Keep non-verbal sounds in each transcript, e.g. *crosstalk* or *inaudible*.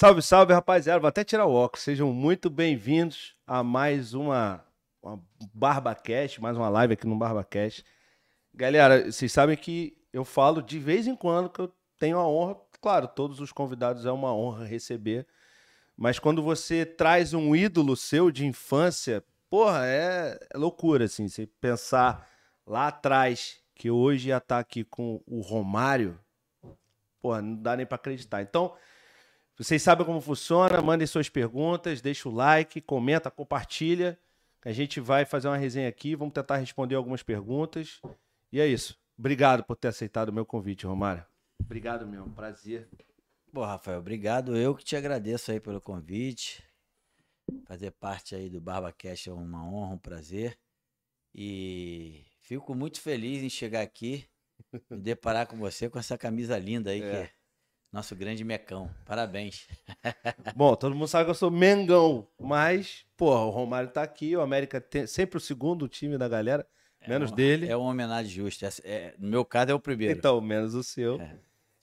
Salve, salve, rapaziada. Vou até tirar o óculos. Sejam muito bem-vindos a mais uma, uma BarbaCast, mais uma live aqui no BarbaCast. Galera, vocês sabem que eu falo de vez em quando que eu tenho a honra, claro, todos os convidados é uma honra receber, mas quando você traz um ídolo seu de infância, porra, é, é loucura, assim, você pensar lá atrás que hoje ia estar aqui com o Romário, porra, não dá nem para acreditar. Então, vocês sabem como funciona, mandem suas perguntas, deixa o like, comenta, compartilha. A gente vai fazer uma resenha aqui, vamos tentar responder algumas perguntas. E é isso. Obrigado por ter aceitado o meu convite, Romário. Obrigado, meu. Prazer. Pô, Rafael, obrigado. Eu que te agradeço aí pelo convite. Fazer parte aí do BarbaCast é uma honra, um prazer. E fico muito feliz em chegar aqui e deparar com você com essa camisa linda aí, é. que é nosso grande mecão. Parabéns. *laughs* Bom, todo mundo sabe que eu sou Mengão, mas, pô, o Romário tá aqui, o América tem sempre o segundo time da galera. É menos uma, dele. É uma homenagem justa. É, no meu caso é o primeiro. Então, menos o seu. É.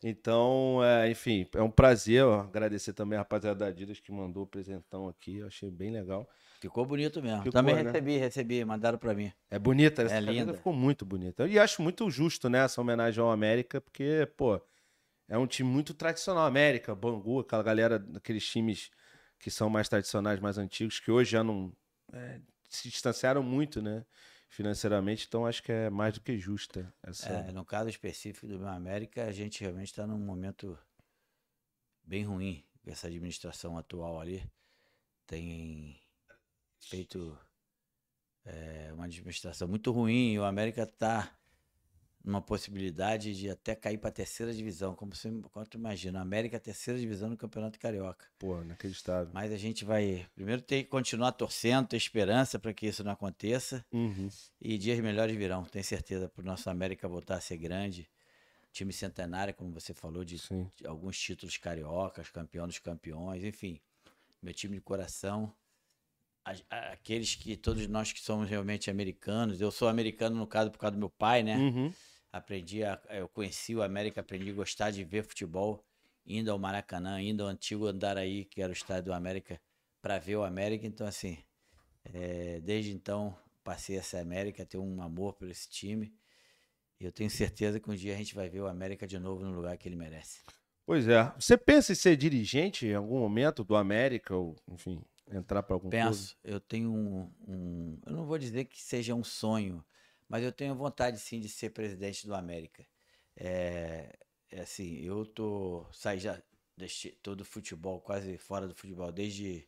Então, é, enfim, é um prazer ó, agradecer também a rapaziada da Adidas que mandou o presentão aqui. Eu achei bem legal. Ficou bonito mesmo. Ficou, também né? recebi, recebi, mandaram para mim. É bonita, essa é linda. ficou muito bonita. E acho muito justo, né, essa homenagem ao América, porque, pô, é um time muito tradicional. América, Bangu, aquela galera, aqueles times que são mais tradicionais, mais antigos, que hoje já não é, se distanciaram muito, né? financeiramente, então acho que é mais do que justa. Essa... É, no caso específico do América, a gente realmente está num momento bem ruim. Essa administração atual ali tem feito é, uma administração muito ruim e o América está uma possibilidade de até cair para a terceira divisão, como você quanto imagina, América terceira divisão no Campeonato Carioca. Pô, inacreditável. Mas a gente vai primeiro ter que continuar torcendo, ter esperança para que isso não aconteça. Uhum. E dias melhores virão, tenho certeza, para o nosso América voltar a ser grande. Time centenário, como você falou, de, de alguns títulos cariocas, campeão dos campeões, enfim. Meu time de coração aqueles que todos nós que somos realmente americanos, eu sou americano no caso por causa do meu pai, né? Uhum aprendi a, eu conheci o América, aprendi a gostar de ver futebol, indo ao Maracanã, indo ao antigo Andaraí, que era o estádio do América, para ver o América. Então, assim, é, desde então passei essa América, tenho um amor por esse time. E eu tenho certeza que um dia a gente vai ver o América de novo no lugar que ele merece. Pois é. Você pensa em ser dirigente em algum momento do América, ou, enfim, entrar para algum Penso. Clube? Eu tenho um, um. Eu não vou dizer que seja um sonho, mas eu tenho vontade sim de ser presidente do América. É, é assim, eu tô saí já deixei todo futebol quase fora do futebol desde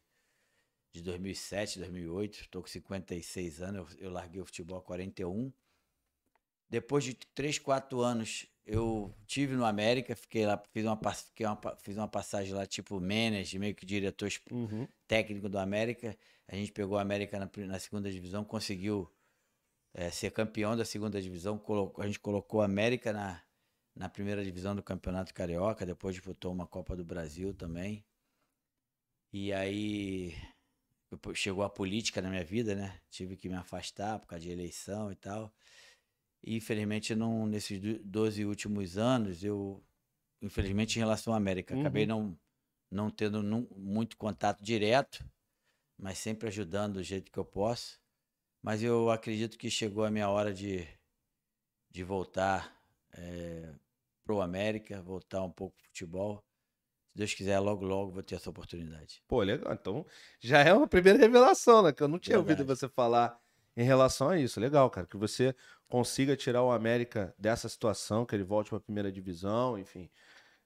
de 2007, 2008, estou com 56 anos, eu, eu larguei o futebol a 41. Depois de 3, 4 anos, eu tive no América, fiquei lá, fiz uma, fiquei uma, fiz uma passagem lá, tipo manager, meio que diretor uhum. técnico do América. A gente pegou a América na, na segunda divisão, conseguiu é, ser campeão da segunda divisão. Colocou, a gente colocou a América na, na primeira divisão do Campeonato Carioca, depois disputou uma Copa do Brasil também. E aí chegou a política na minha vida, né? Tive que me afastar por causa de eleição e tal. E infelizmente não nesses 12 últimos anos eu infelizmente em relação à América, uhum. acabei não não tendo muito contato direto, mas sempre ajudando do jeito que eu posso. Mas eu acredito que chegou a minha hora de, de voltar é, pro América, voltar um pouco pro futebol. Se Deus quiser, logo, logo vou ter essa oportunidade. Pô, legal. Então, já é uma primeira revelação, né? Que eu não tinha Verdade. ouvido você falar em relação a isso. Legal, cara. Que você consiga tirar o América dessa situação, que ele volte para a primeira divisão, enfim.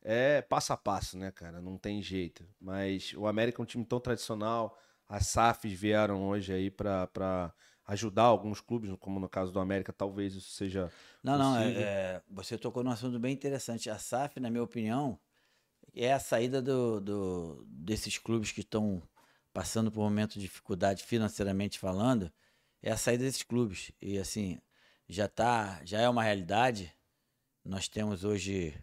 É passo a passo, né, cara? Não tem jeito. Mas o América é um time tão tradicional. As SAFs vieram hoje aí para ajudar alguns clubes, como no caso do América, talvez isso seja. Não, possível. não, é, é, você tocou num assunto bem interessante. A SAF, na minha opinião, é a saída do, do desses clubes que estão passando por um momento de dificuldade financeiramente falando, é a saída desses clubes. E assim, já tá, já é uma realidade. Nós temos hoje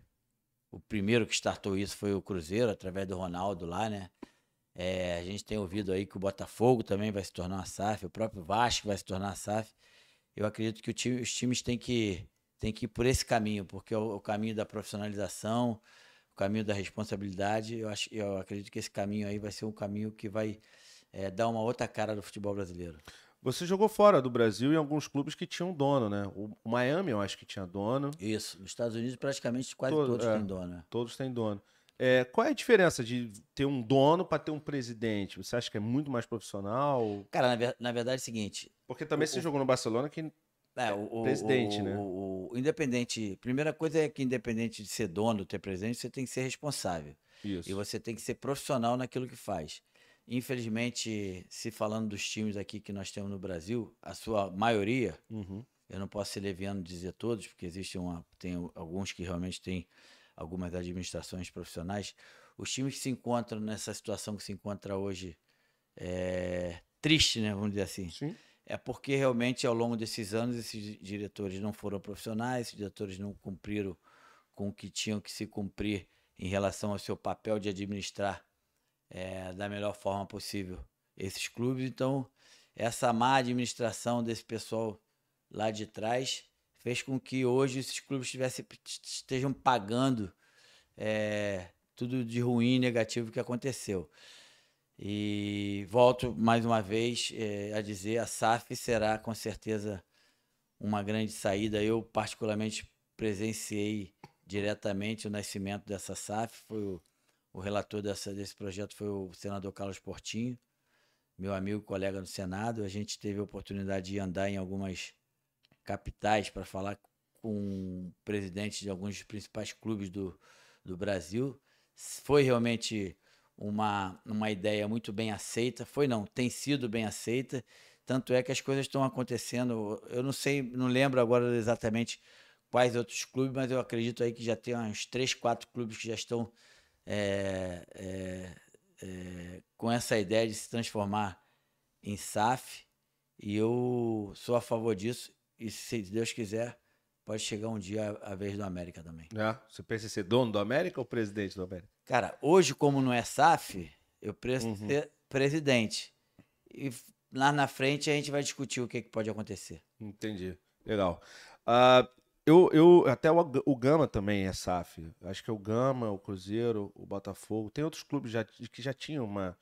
o primeiro que startou isso foi o Cruzeiro, através do Ronaldo lá, né? É, a gente tem ouvido aí que o Botafogo também vai se tornar uma SAF, o próprio Vasco vai se tornar SAF. Eu acredito que time, os times têm que, têm que ir por esse caminho, porque é o, o caminho da profissionalização, o caminho da responsabilidade. Eu, acho, eu acredito que esse caminho aí vai ser um caminho que vai é, dar uma outra cara do futebol brasileiro. Você jogou fora do Brasil em alguns clubes que tinham dono, né? O Miami, eu acho que tinha dono. Isso. Nos Estados Unidos, praticamente quase Todo, todos é, têm dono. Né? Todos têm dono. É, qual é a diferença de ter um dono para ter um presidente? Você acha que é muito mais profissional? Cara, na, na verdade é o seguinte. Porque também o, você o, jogou no Barcelona que é, o, presidente, o, né? O, independente. Primeira coisa é que, independente de ser dono, ter presidente, você tem que ser responsável. Isso. E você tem que ser profissional naquilo que faz. Infelizmente, se falando dos times aqui que nós temos no Brasil, a sua maioria, uhum. eu não posso ser leviano dizer todos, porque existe uma, tem alguns que realmente têm algumas administrações profissionais. Os times que se encontram nessa situação que se encontra hoje é triste, né? Vamos dizer assim. Sim é porque realmente ao longo desses anos esses diretores não foram profissionais, esses diretores não cumpriram com o que tinham que se cumprir em relação ao seu papel de administrar é, da melhor forma possível esses clubes. Então, essa má administração desse pessoal lá de trás fez com que hoje esses clubes tivessem, estejam pagando é, tudo de ruim, negativo que aconteceu. E volto mais uma vez é, a dizer: a SAF será com certeza uma grande saída. Eu, particularmente, presenciei diretamente o nascimento dessa SAF. Foi o, o relator dessa, desse projeto foi o senador Carlos Portinho, meu amigo, colega no Senado. A gente teve a oportunidade de andar em algumas capitais para falar com presidentes de alguns dos principais clubes do, do Brasil. Foi realmente uma, uma ideia muito bem aceita. Foi não, tem sido bem aceita. Tanto é que as coisas estão acontecendo. Eu não sei, não lembro agora exatamente quais outros clubes, mas eu acredito aí que já tem uns três, quatro clubes que já estão é, é, é, com essa ideia de se transformar em SAF. E eu sou a favor disso. E se Deus quiser, pode chegar um dia a, vez do América também. É, você pensa em ser dono do América ou presidente do América? Cara, hoje, como não é SAF, eu preciso uhum. ser presidente. E lá na frente a gente vai discutir o que, que pode acontecer. Entendi. Legal. Uh, eu, eu, até o, o Gama também é SAF. Acho que é o Gama, o Cruzeiro, o Botafogo. Tem outros clubes já, que já tinham uma,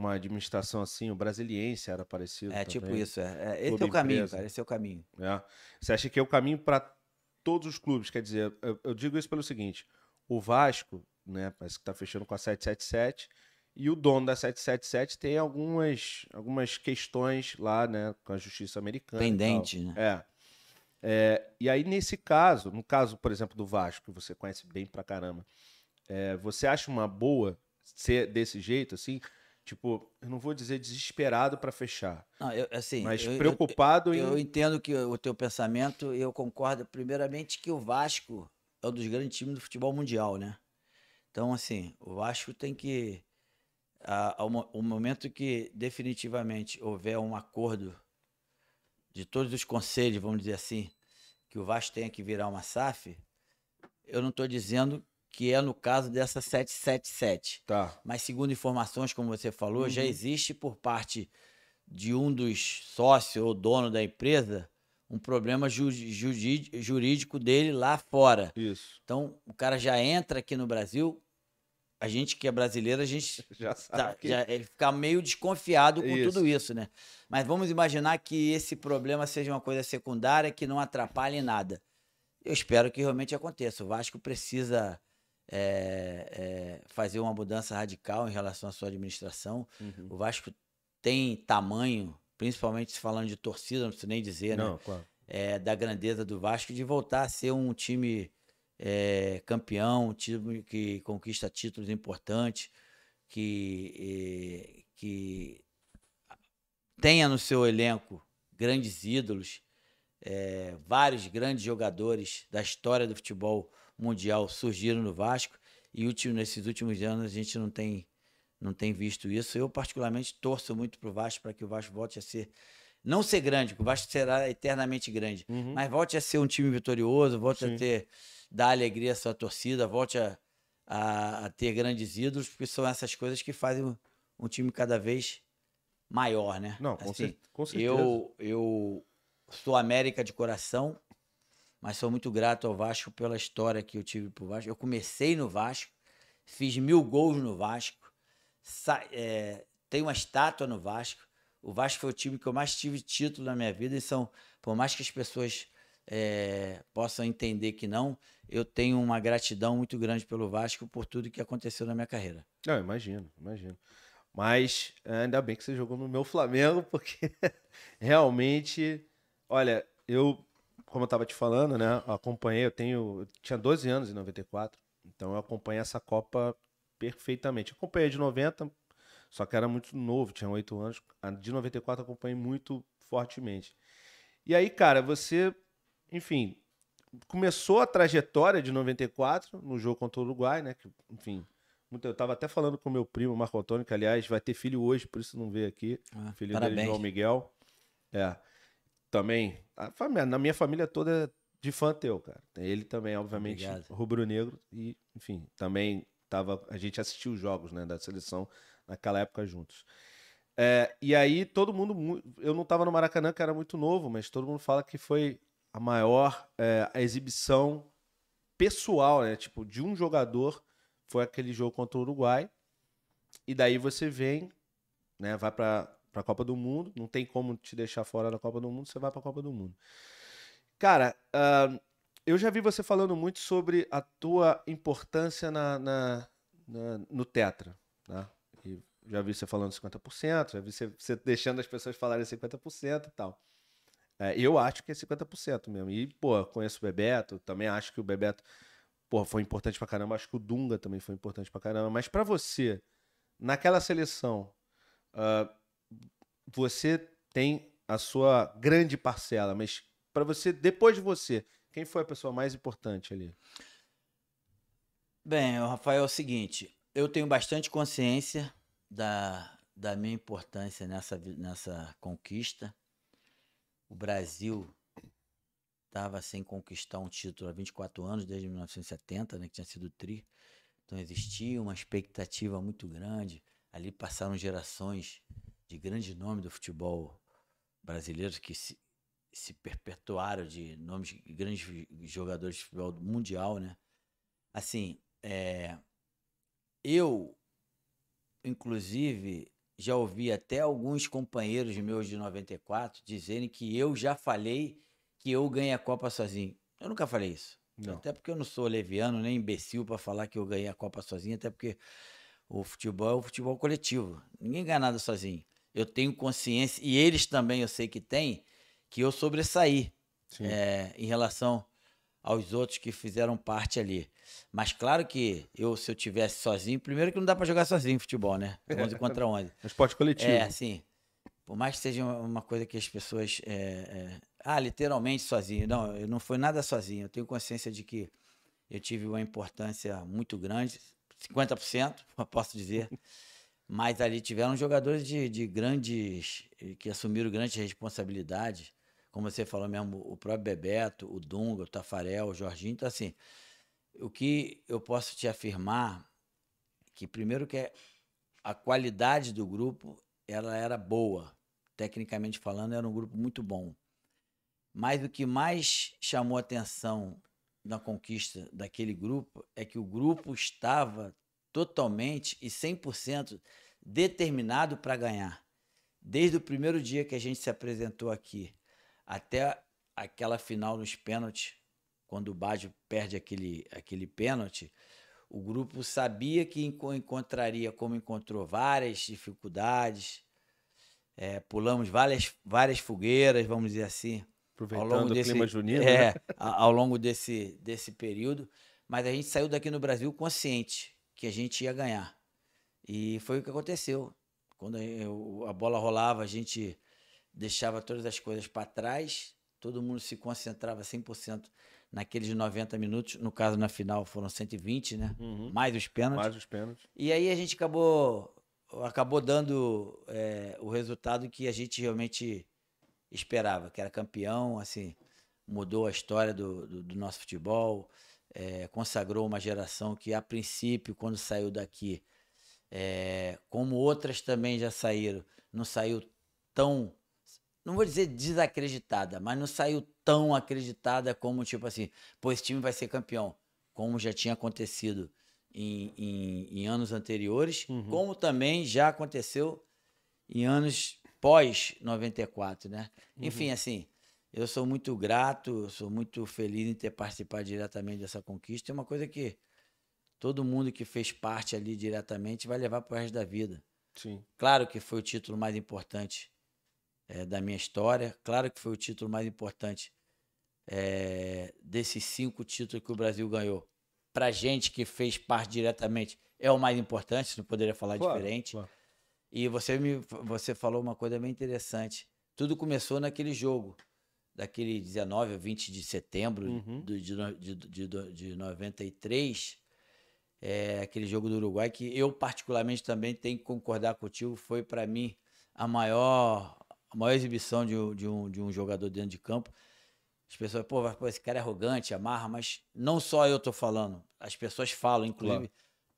uma administração assim. O Brasiliense era parecido. É, tipo também. tipo isso. É. é esse é o caminho, cara. Esse é o caminho. É. Você acha que é o caminho para todos os clubes? Quer dizer, eu, eu digo isso pelo seguinte: o Vasco né? Parece que está fechando com a 777. E o dono da 777 tem algumas, algumas questões lá, né, com a justiça americana. Pendente, né? É. é. E aí, nesse caso, no caso, por exemplo, do Vasco, que você conhece bem pra caramba, é, você acha uma boa ser desse jeito, assim? Tipo, eu não vou dizer desesperado para fechar. Não, eu, assim, mas eu, preocupado eu, em. Eu entendo que o teu pensamento, eu concordo, primeiramente, que o Vasco é um dos grandes times do futebol mundial, né? Então, assim, o Vasco tem que. A, o momento que definitivamente houver um acordo de todos os conselhos, vamos dizer assim, que o Vasco tenha que virar uma SAF, eu não estou dizendo que é no caso dessa 777. Tá. Mas segundo informações, como você falou, uhum. já existe por parte de um dos sócios ou dono da empresa um problema jurídico dele lá fora. Isso. Então, o cara já entra aqui no Brasil, a gente que é brasileiro, a gente *laughs* já sabe tá, que... já, ele fica meio desconfiado com isso. tudo isso, né? Mas vamos imaginar que esse problema seja uma coisa secundária que não atrapalhe nada. Eu espero que realmente aconteça. O Vasco precisa é, é, fazer uma mudança radical em relação à sua administração. Uhum. O Vasco tem tamanho, principalmente se falando de torcida, não preciso nem dizer, não, né? Claro. É, da grandeza do Vasco, de voltar a ser um time é, campeão, um time que conquista títulos importantes, que, é, que tenha no seu elenco grandes ídolos, é, vários grandes jogadores da história do futebol mundial surgiram no Vasco e último, nesses últimos anos a gente não tem não tem visto isso. Eu, particularmente, torço muito para o Vasco para que o Vasco volte a ser. Não ser grande, porque o Vasco será eternamente grande, uhum. mas volte a ser um time vitorioso, volte Sim. a ter. dar alegria à sua torcida, volte a, a, a, ter grandes ídolos, porque são essas coisas que fazem um, um time cada vez maior, né? Não, com, assim, com certeza. Eu, eu sou América de coração, mas sou muito grato ao Vasco pela história que eu tive pro Vasco. Eu comecei no Vasco, fiz mil gols no Vasco, é, tenho uma estátua no Vasco. O Vasco foi o time que eu mais tive título na minha vida e são, por mais que as pessoas é, possam entender que não, eu tenho uma gratidão muito grande pelo Vasco por tudo que aconteceu na minha carreira. Não, imagino, imagino. Mas é, ainda bem que você jogou no meu Flamengo, porque *laughs* realmente, olha, eu, como eu tava te falando, né, eu acompanhei, eu tenho, eu tinha 12 anos em 94, então eu acompanhei essa Copa perfeitamente. Eu acompanhei de 90, só que era muito novo, tinha 8 anos. A de 94 eu acompanhei muito fortemente. E aí, cara, você, enfim, começou a trajetória de 94 no jogo contra o Uruguai, né, que, enfim, muito- eu tava até falando com meu primo, Marco Antônio, que aliás vai ter filho hoje, por isso não veio aqui. Ah, Filho parabéns. dele, João Miguel. É. Também. Família, na minha família toda é de fã teu, cara. Ele também, obviamente, rubro-negro. E, enfim, também tava. A gente assistiu os jogos né, da seleção naquela época juntos. É, e aí, todo mundo. mu- Eu não tava no Maracanã, que era muito novo, mas todo mundo fala que foi a maior é, a exibição pessoal, né? Tipo, de um jogador. Foi aquele jogo contra o Uruguai. E daí você vem, né? Vai pra, pra Copa do Mundo. Não tem como te deixar fora da Copa do Mundo, você vai pra Copa do Mundo. Cara, ah, eu já vi você falando muito sobre a tua importância na, na- na- no Tetra, né? E já vi você falando 50%, já vi você, você deixando as pessoas falarem 50% e tal. É, eu acho que é 50% mesmo. E, pô, conheço o Bebeto, também acho que o Bebeto, pô, foi importante pra caramba. Acho que o Dunga também foi importante pra caramba. Mas pra você, naquela seleção, ah, você tem a sua grande parcela, mas pra você, depois de você, quem foi a pessoa mais importante ali? Bem, Rafael, é o seguinte, eu tenho bastante consciência da, da minha importância nessa, nessa conquista. O Brasil estava sem conquistar um título há 24 anos, desde 1970, né, que tinha sido tri. Então existia uma expectativa muito grande. Ali passaram gerações de grande nome do futebol brasileiro que se, se perpetuaram de nomes de grandes jogadores de futebol mundial, né? Assim, é, eu, inclusive, já ouvi até alguns companheiros meus de 94 dizerem que eu já falei que eu ganhei a Copa sozinho. Eu nunca falei isso. Não. Até porque eu não sou leviano nem imbecil para falar que eu ganhei a Copa sozinho, até porque o futebol é o futebol coletivo. Ninguém ganha nada sozinho. Eu tenho consciência, e eles também eu sei que têm, que eu sobressaí é, em relação aos outros que fizeram parte ali. Mas claro que eu, se eu tivesse sozinho, primeiro que não dá para jogar sozinho futebol, né? 11 *laughs* contra 11. É esporte coletivo. É, assim, por mais que seja uma- coisa que as pessoas. é, é, ah, literalmente sozinho. Não, eu não foi nada sozinho. Eu tenho consciência de que eu tive uma importância muito grande, 50%, eu *laughs* posso dizer. Mas ali tiveram jogadores de, de grandes. que assumiram grandes responsabilidades. Como você falou mesmo, o próprio Bebeto, o Dunga, o Tafarel, o Jorginho. Então, assim, o que eu posso te afirmar que primeiro que é a qualidade do grupo ela era boa tecnicamente falando era um grupo muito bom mas o que mais chamou atenção na conquista daquele grupo é que o grupo estava totalmente e 100% determinado para ganhar desde o primeiro dia que a gente se apresentou aqui até aquela final nos pênaltis quando o Baggio perde aquele, aquele pênalti o grupo sabia que enco- encontraria, como encontrou, várias dificuldades. É, pulamos várias, várias fogueiras, vamos dizer assim, Aproveitando o clima junino. é, né? ao longo desse, desse período. Mas a gente saiu daqui no Brasil consciente que a gente ia ganhar. E foi o que aconteceu. Quando a, eu- a bola rolava, a gente deixava todas as coisas para trás, todo mundo se concentrava 100% naqueles 90 minutos. No caso, na final, foram 120, né? Uhum. Mais os pênaltis. Mais os pênaltis. E aí a gente acabou, acabou dando é, o resultado que a gente realmente esperava, que era campeão, assim, mudou a história do, do, do nosso futebol, é, consagrou uma geração que, a princípio, quando saiu daqui, é, como outras também já saíram, não saiu tão, não vou dizer desacreditada, mas não saiu tão acreditada como, tipo assim, pô, esse time vai ser campeão, como já tinha acontecido em, em, em anos anteriores, Uhum. como também já aconteceu em anos pós 94, né? Uhum. Enfim, assim, eu sou muito grato, sou muito feliz em ter participado diretamente dessa conquista. É uma coisa que todo mundo que fez parte ali diretamente vai levar para o resto da vida. Sim. Claro que foi o título mais importante eh, da minha história. Claro que foi o título mais importante eh, desses cinco títulos que o Brasil ganhou. Pra gente que fez parte diretamente, é o mais importante, não poderia falar Claro, diferente. claro. E você me você falou uma coisa bem interessante. Tudo começou naquele jogo, daquele 19 ou 20 de setembro Uhum. de, de, de, de 93, é, aquele jogo do Uruguai, que eu particularmente também tenho que concordar contigo, foi para mim a maior, a maior exibição de, um- de, um, de um jogador dentro de campo. As pessoas, pô, pô, esse cara é arrogante, amarra, mas não só eu tô falando, as pessoas falam, inclusive, Claro.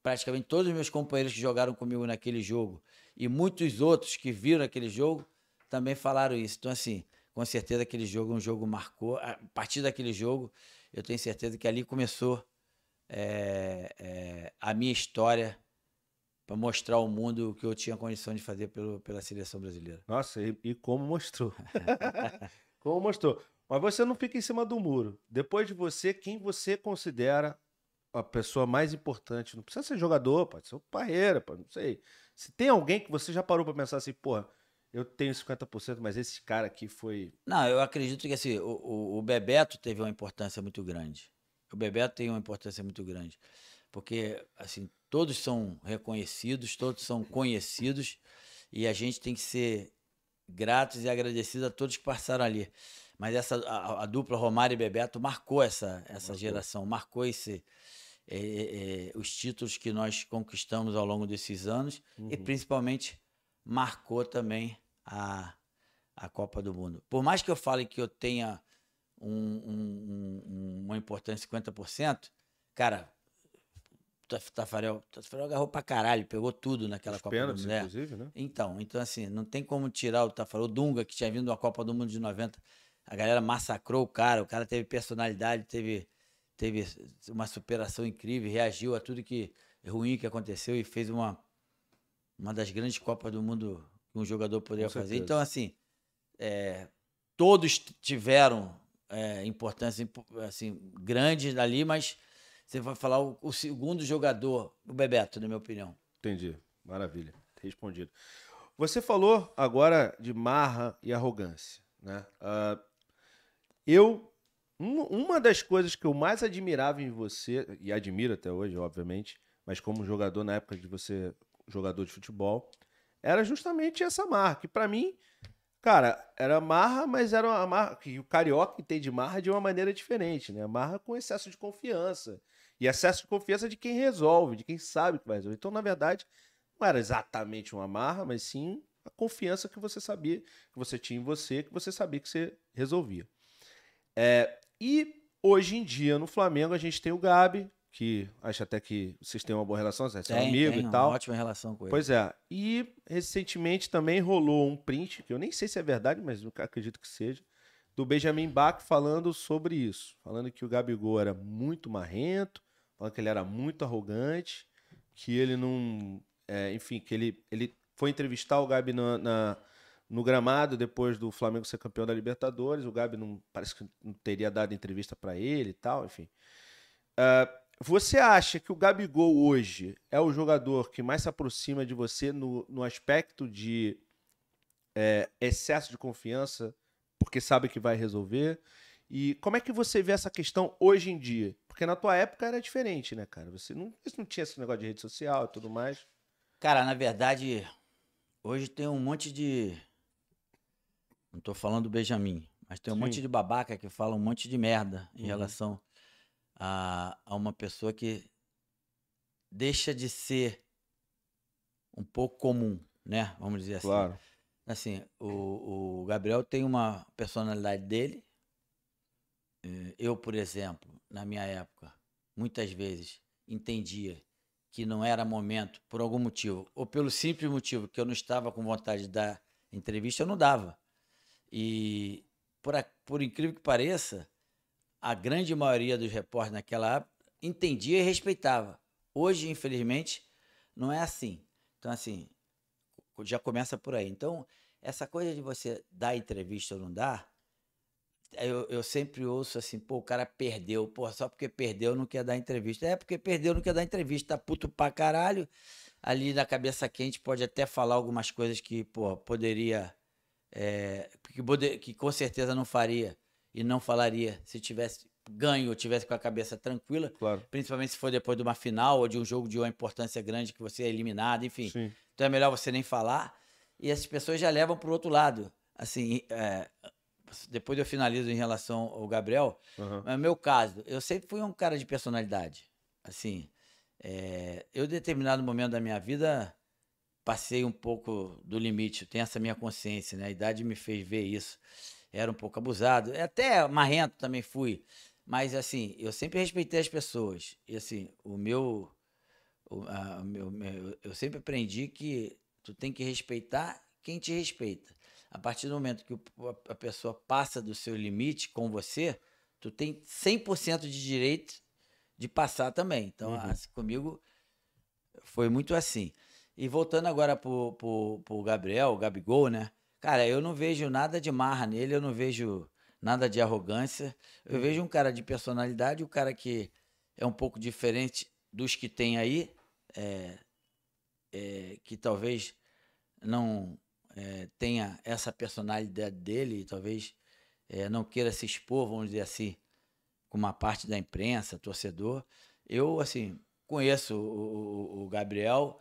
praticamente todos os meus companheiros que jogaram comigo naquele jogo e muitos outros que viram aquele jogo também falaram isso. Então, assim, com certeza aquele jogo, um jogo marcou. A partir daquele jogo, eu tenho certeza que ali começou é, é, a minha história para mostrar ao mundo o que eu tinha condição de fazer pelo, pela seleção brasileira. Nossa, e, e como mostrou. *laughs* como mostrou. Mas você não fica em cima do muro. Depois de você, quem você considera a pessoa mais importante? Não precisa ser jogador, pode ser o parreira, não sei. Se tem alguém que você já parou pra pensar assim, porra, eu tenho 50%, mas esse cara aqui foi. Não, eu acredito que assim, o, o, Bebeto teve uma importância muito grande. O Bebeto tem uma importância muito grande. Porque, assim, todos são reconhecidos, todos são conhecidos, e a gente tem que ser gratos e agradecidos a todos que passaram ali. Mas essa, a, a dupla Romário e Bebeto marcou essa, essa Marcou. geração, marcou esse, é, é, é, os títulos que nós conquistamos ao longo desses anos, e Uhum. principalmente marcou também a, a Copa do Mundo. Por mais que eu fale que eu tenha um- um- um- uma importância de 50%, cara, Taf- Tafarel, Tafarel agarrou pra caralho, pegou tudo naquela Os Copa do pênaltis, Mundo. é. inclusive, né? Então, então assim, não tem como tirar o Tafarel. O Dunga, que tinha vindo da Copa do Mundo de 90, a galera massacrou o cara, o cara teve personalidade, teve, teve uma superação incrível, reagiu a tudo que ruim que aconteceu e fez uma, uma das grandes Copas do Mundo que um jogador poderia fazer. Então, assim, é, todos tiveram é, importância impo- assim, grande ali, mas você vai falar o, o segundo jogador, o Bebeto, na minha opinião. Entendi. Maravilha. Respondido. Você falou agora de marra e arrogância, né? Ah, eu um- uma das coisas que eu mais admirava em você e admiro até hoje, obviamente, mas como jogador na época de você jogador de futebol, era justamente essa marra que pra mim, cara, era marra, mas era uma marra que o carioca entende marra de uma maneira diferente, né? Marra com excesso de confiança. E excesso de confiança de quem resolve, de quem sabe que vai resolver. Então, na verdade, não era exatamente uma marra, mas sim a confiança que você sabia, que você tinha em você, que você sabia que você resolvia. É, e hoje em dia, no Flamengo, a gente tem o Gabi, que acho até que vocês têm uma boa relação, vocês são Tem, amigos tem e uma tal. ótima relação com ele. Pois é. E recentemente também rolou um print, que eu nem sei se é verdade, mas eu acredito que seja, do Benjamin Bach falando sobre isso. Falando que o Gabigol era muito marrento, falando que ele era muito arrogante, que ele não. é, enfim, que ele, ele foi entrevistar o Gabi na, na- no gramado depois do Flamengo ser campeão da Libertadores. O Gabi não parece que não teria dado entrevista pra ele e tal, enfim. Ah, você acha que o Gabigol hoje é o jogador que mais se aproxima de você no, no aspecto de é, excesso de confiança, porque sabe que vai resolver? E como é que você vê essa questão hoje em dia? Porque na tua época era diferente, né, cara? Você não, você não tinha esse negócio de rede social e tudo mais. Cara, na verdade, hoje tem um monte de. Não tô falando do Benjamin, mas tem um Sim. monte de babaca que fala um monte de merda em Uhum. relação a, a uma pessoa que deixa de ser um pouco comum, né? Vamos dizer assim. Assim, o, o Gabriel tem uma personalidade dele. Eh, Eu, por exemplo, na minha época, muitas vezes entendia que não era momento, por algum motivo, ou pelo simples motivo que eu não estava com vontade de dar entrevista, eu não dava. E, por, por incrível que pareça, a grande maioria dos repórteres naquela época entendia e respeitava. Hoje, infelizmente, não é assim. Então, assim, já começa por aí. Então, essa coisa de você dar entrevista ou não dar, eu, eu sempre ouço assim, pô, o cara perdeu, pô, só porque perdeu não quer dar entrevista. É porque perdeu não quer dar entrevista, tá puto pra caralho. Ali na cabeça quente pode até falar algumas coisas que, pô, poderia. É, que, que com certeza não faria e não falaria se tivesse ganho ou tivesse com a cabeça tranquila. Claro. Principalmente se for depois de uma final ou de um jogo de uma importância grande que você é eliminado, enfim. Sim. Então é melhor você nem falar. E essas pessoas já levam pro outro lado. Assim, é, depois eu finalizo em relação ao Gabriel, Aham. mas no meu caso, eu sempre fui um cara de personalidade. Assim, é, eu, em determinado momento da minha vida, passei um pouco do limite. Eu tenho essa minha consciência, né? A idade me fez ver isso. Era um pouco abusado. Até marrento também fui. Mas, assim, eu sempre respeitei as pessoas. E, assim, o meu. o- a- o meu, meu- eu sempre aprendi que tu tem que respeitar quem te respeita. A partir do momento que a pessoa passa do seu limite com você, tu tem 100% de direito de passar também. Então, Uhum. assim, comigo foi muito assim. E voltando agora pro, pro, pro Gabriel, o Gabigol, né? Cara, eu não vejo nada de marra nele, eu não vejo nada de arrogância. Eu vejo um cara de personalidade, um cara que é um pouco diferente dos que tem aí, é, é, que talvez não é, tenha essa personalidade dele, talvez é, não queira se expor, vamos dizer assim, com uma parte da imprensa, torcedor. Eu, assim, conheço o, o- o Gabriel.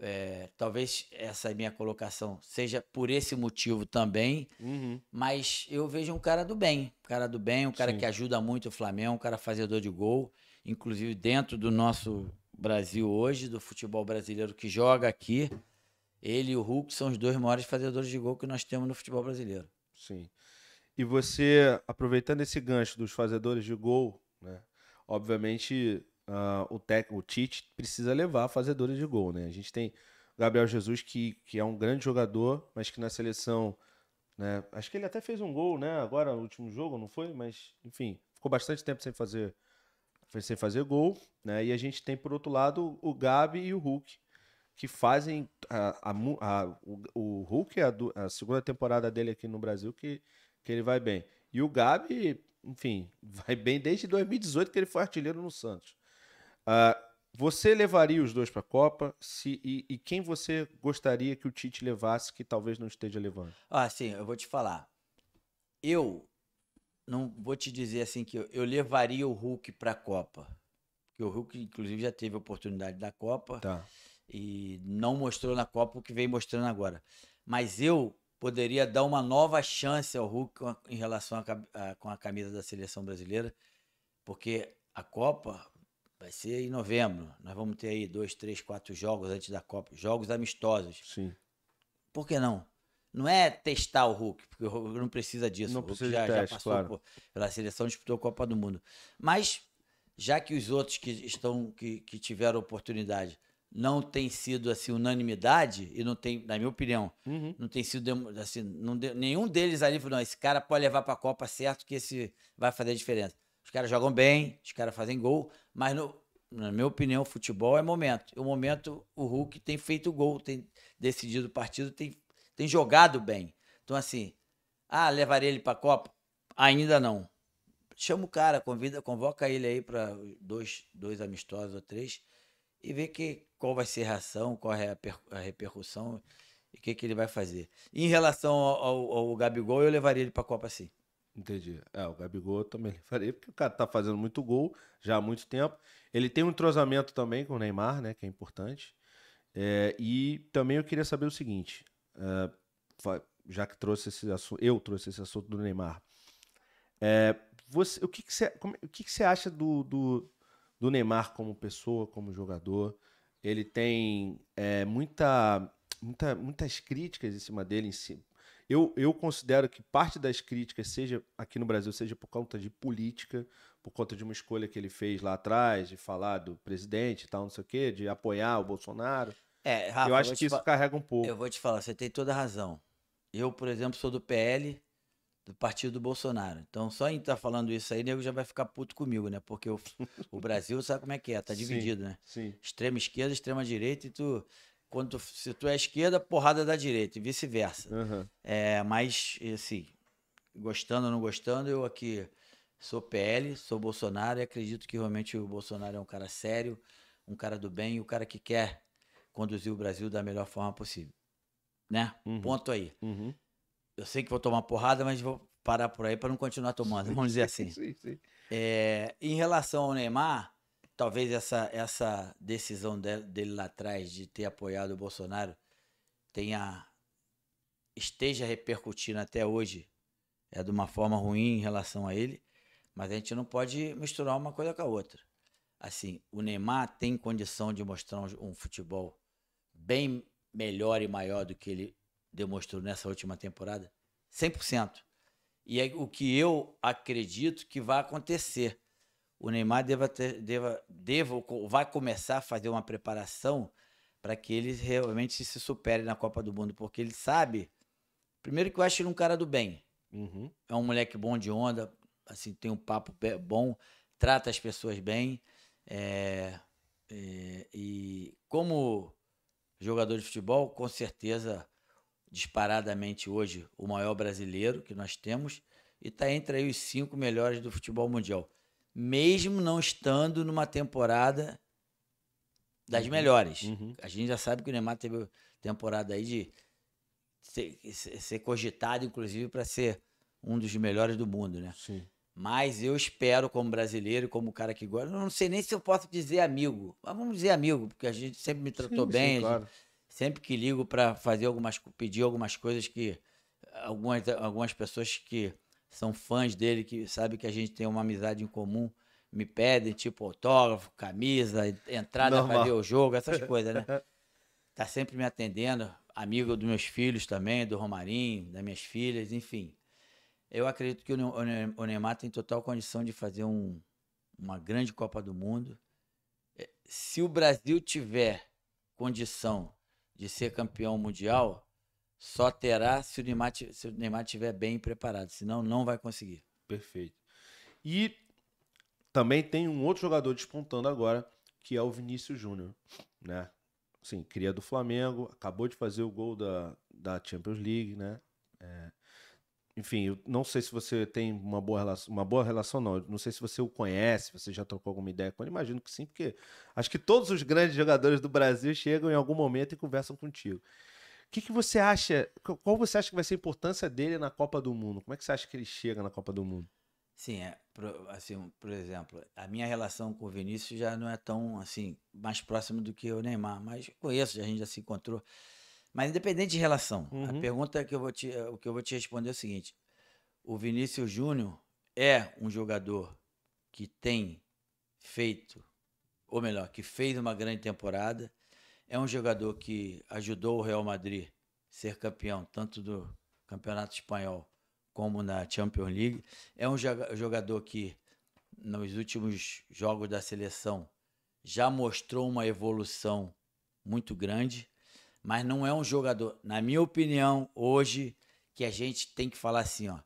É, talvez essa minha colocação seja por esse motivo também, Uhum. mas eu vejo um cara do bem, um cara do bem, um cara Sim. que ajuda muito o Flamengo, um cara fazedor de gol, inclusive dentro do nosso Brasil hoje, do futebol brasileiro que joga aqui. Ele e o Hulk são os dois maiores fazedores de gol que nós temos no futebol brasileiro. Sim. E você, aproveitando esse gancho dos fazedores de gol, né? Obviamente, ah, o técnico, o Tite, precisa levar fazedores de gol, né? A gente tem o Gabriel Jesus, que, que é um grande jogador, mas que na seleção, né? Acho que ele até fez um gol, né? Agora, no último jogo, não foi? Mas, enfim, ficou bastante tempo sem fazer, sem fazer gol, né? E a gente tem, por outro lado, o Gabi e o Hulk, que fazem a, a a- o, o Hulk é a, a segunda temporada dele aqui no Brasil que, que ele vai bem. E o Gabi, enfim, *laughs* vai bem desde 2018 que ele foi artilheiro no Santos. Ah, você levaria os dois para a Copa? Se, e, e quem você gostaria que o Tite levasse que talvez não esteja levando? Ah, sim, eu vou te falar. Eu não vou te dizer assim que eu, eu levaria o Hulk para a Copa. Porque o Hulk, inclusive, já teve a oportunidade da Copa. Tá. e não mostrou na Copa o que vem mostrando agora. Mas eu poderia dar uma nova chance ao Hulk com a- em relação a a- com a camisa da seleção brasileira, porque a Copa vai ser em novembro. Nós vamos ter aí dois, três, quatro jogos antes da Copa, jogos amistosos. Sim. Por que não? Não é testar o Hulk, porque o Hulk não precisa disso. Não o Hulk precisa já, já teste, passou claro. por- pela seleção, disputou a Copa do Mundo. Mas, já que os outros que estão que, que tiveram oportunidade não tem sido assim unanimidade e não tem, na minha opinião, Uhum. não tem sido assim, não nenhum deles ali falou, não, esse cara pode levar para a Copa certo que esse vai fazer a diferença. Os caras jogam bem, os caras fazem gol, mas no- na minha opinião, futebol é momento. E o momento o Hulk tem feito gol, tem decidido o partido, tem, tem jogado bem. Então assim, ah, levaria ele para a Copa? Ainda não. Chama o cara, convida, convoca ele aí para dois, dois amistosos ou três e vê que, qual vai ser a reação, qual é a, per- a repercussão e o que, que ele vai fazer. Em relação ao, ao, ao Gabigol, eu levaria ele para a Copa sim. Entendi. É, o Gabigol também *laughs* levaria, porque o cara tá fazendo muito gol já há muito tempo. Ele tem um entrosamento também com o Neymar, né? Que é importante. É, e também eu queria saber o seguinte: é, já que trouxe esse assunto, eu trouxe esse assunto do Neymar. É, você, o que, que você, como- o que, que você acha do, do, do Neymar como pessoa, como jogador? Ele tem é, muita, muita, muitas críticas em cima dele, em si, eu, eu considero que parte das críticas, seja aqui no Brasil, seja por conta de política, por conta de uma escolha que ele fez lá atrás, de falar do presidente e tal, não sei o quê, de apoiar o Bolsonaro. É, Rafa, eu acho vou que isso carrega um pouco. Eu vou te falar, você tem toda a razão. Eu, por exemplo, sou do PL, do partido do Bolsonaro. Então, só em estar tá falando isso aí, nego já vai ficar puto comigo, né? Porque o, o Brasil sabe como é que é, tá *laughs* dividido, sim, né? Sim. Extrema esquerda, extrema direita, e tu. Quando tu, se tu é esquerda, porrada da direita, e vice-versa. Uhum. É, mas, assim, gostando ou não gostando, eu aqui sou PL, sou Bolsonaro e acredito que realmente o Bolsonaro é um cara sério, um cara do bem, o um cara que quer conduzir o Brasil da melhor forma possível. Né? Uhum. Ponto aí. Uhum. Eu sei que vou tomar porrada, mas vou parar por aí para não continuar tomando, *laughs* vamos dizer assim. sim, sim. É, em relação ao Neymar, talvez essa, essa decisão dele, lá atrás de ter apoiado o Bolsonaro tenha esteja repercutindo até hoje é de uma forma ruim em relação a ele, mas a gente não pode misturar uma coisa com a outra. Assim, o Neymar tem condição de mostrar um, um futebol bem melhor e maior do que ele demonstrou nessa última temporada? 100%. E é o que eu acredito que vai acontecer. O Neymar deva ter, deva, deva, vai começar a fazer uma preparação para que ele realmente se supere na Copa do Mundo, porque ele sabe, primeiro que eu acho ele um cara do bem. Uhum. É um moleque bom de onda, assim, tem um papo bom, trata as pessoas bem. É, é, e como jogador de futebol, com certeza, disparadamente hoje, o maior brasileiro que nós temos, e está entre os cinco melhores do futebol mundial. Mesmo não estando numa temporada das uhum. melhores. Uhum. A gente já sabe que o Neymar teve temporada aí de ser, ser cogitado, inclusive, para ser um dos melhores do mundo, né? Sim. Mas eu espero, como brasileiro, como cara que gosta, não sei nem se eu posso dizer amigo, mas vamos dizer amigo, porque a gente sempre me tratou sim, bem, sim, claro. sempre que ligo para fazer algumas, pedir algumas coisas que algumas, algumas pessoas que são fãs dele, que sabem que a gente tem uma amizade em comum, me pedem, tipo autógrafo, camisa, entrada para ver o jogo, essas *laughs* coisas, né? Tá sempre me atendendo, amigo dos meus filhos também, do Romarinho, das minhas filhas, enfim. Eu acredito que o Neymar tem total condição de fazer um, uma grande Copa do Mundo. Se o Brasil tiver condição de ser campeão mundial, só terá se o Neymar, se o Neymar estiver bem preparado, senão não vai conseguir. Perfeito. E também tem um outro jogador despontando agora, que é o Vinícius Júnior, né? Sim, cria do Flamengo, acabou de fazer o gol da, da Champions League, né? É, enfim, eu não sei se você tem uma boa relação, uma boa relação não. Não sei se você o conhece, você já trocou alguma ideia com ele. Imagino que sim, porque acho que todos os grandes jogadores do Brasil chegam em algum momento e conversam contigo. O que, que você acha? Qual você acha que vai ser a importância dele na Copa do Mundo? Como é que você acha que ele chega na Copa do Mundo? Sim, é, assim, por exemplo, a minha relação com o Vinícius já não é tão assim mais próxima do que o Neymar, mas conheço, a gente já se encontrou. Mas independente de relação, uhum. a pergunta que eu vou te, o que eu vou te responder é o seguinte: o Vinícius Júnior é um jogador que tem feito, ou melhor, que fez uma grande temporada, é um jogador que ajudou o Real Madrid a ser campeão tanto do Campeonato Espanhol como na Champions League, é um jogador que nos últimos jogos da seleção já mostrou uma evolução muito grande mas não é um jogador, na minha opinião, hoje, que a gente tem que falar assim, ó.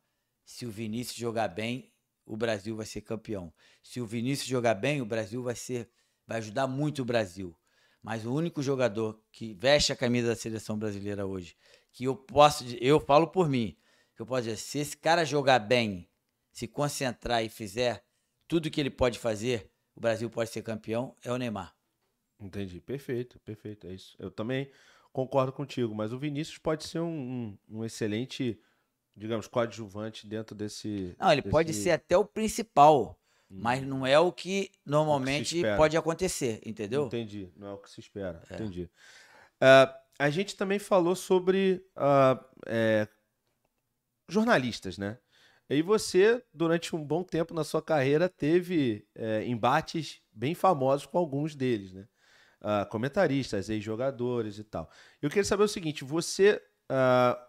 Se o Vinícius jogar bem, o Brasil vai ser campeão. Se o Vinícius jogar bem, o Brasil vai ser vai ajudar muito o Brasil. Mas o único jogador que veste a camisa da seleção brasileira hoje, que eu posso, eu falo por mim, que eu posso dizer, se esse cara jogar bem, se concentrar e fizer tudo que ele pode fazer, o Brasil pode ser campeão, é o Neymar. Entendi, perfeito, perfeito, é isso. Eu também concordo contigo, mas o Vinícius pode ser um, um, um excelente, digamos, coadjuvante dentro desse. Não, ele desse... pode ser até o principal. Mas não é o que normalmente o que pode acontecer, entendeu? Entendi, não é o que se espera, é. entendi. Uh, a gente também falou sobre uh, é, jornalistas, né? E você, durante um bom tempo na sua carreira, teve é, embates bem famosos com alguns deles, né? uh, comentaristas, ex-jogadores e tal. Eu queria saber o seguinte: você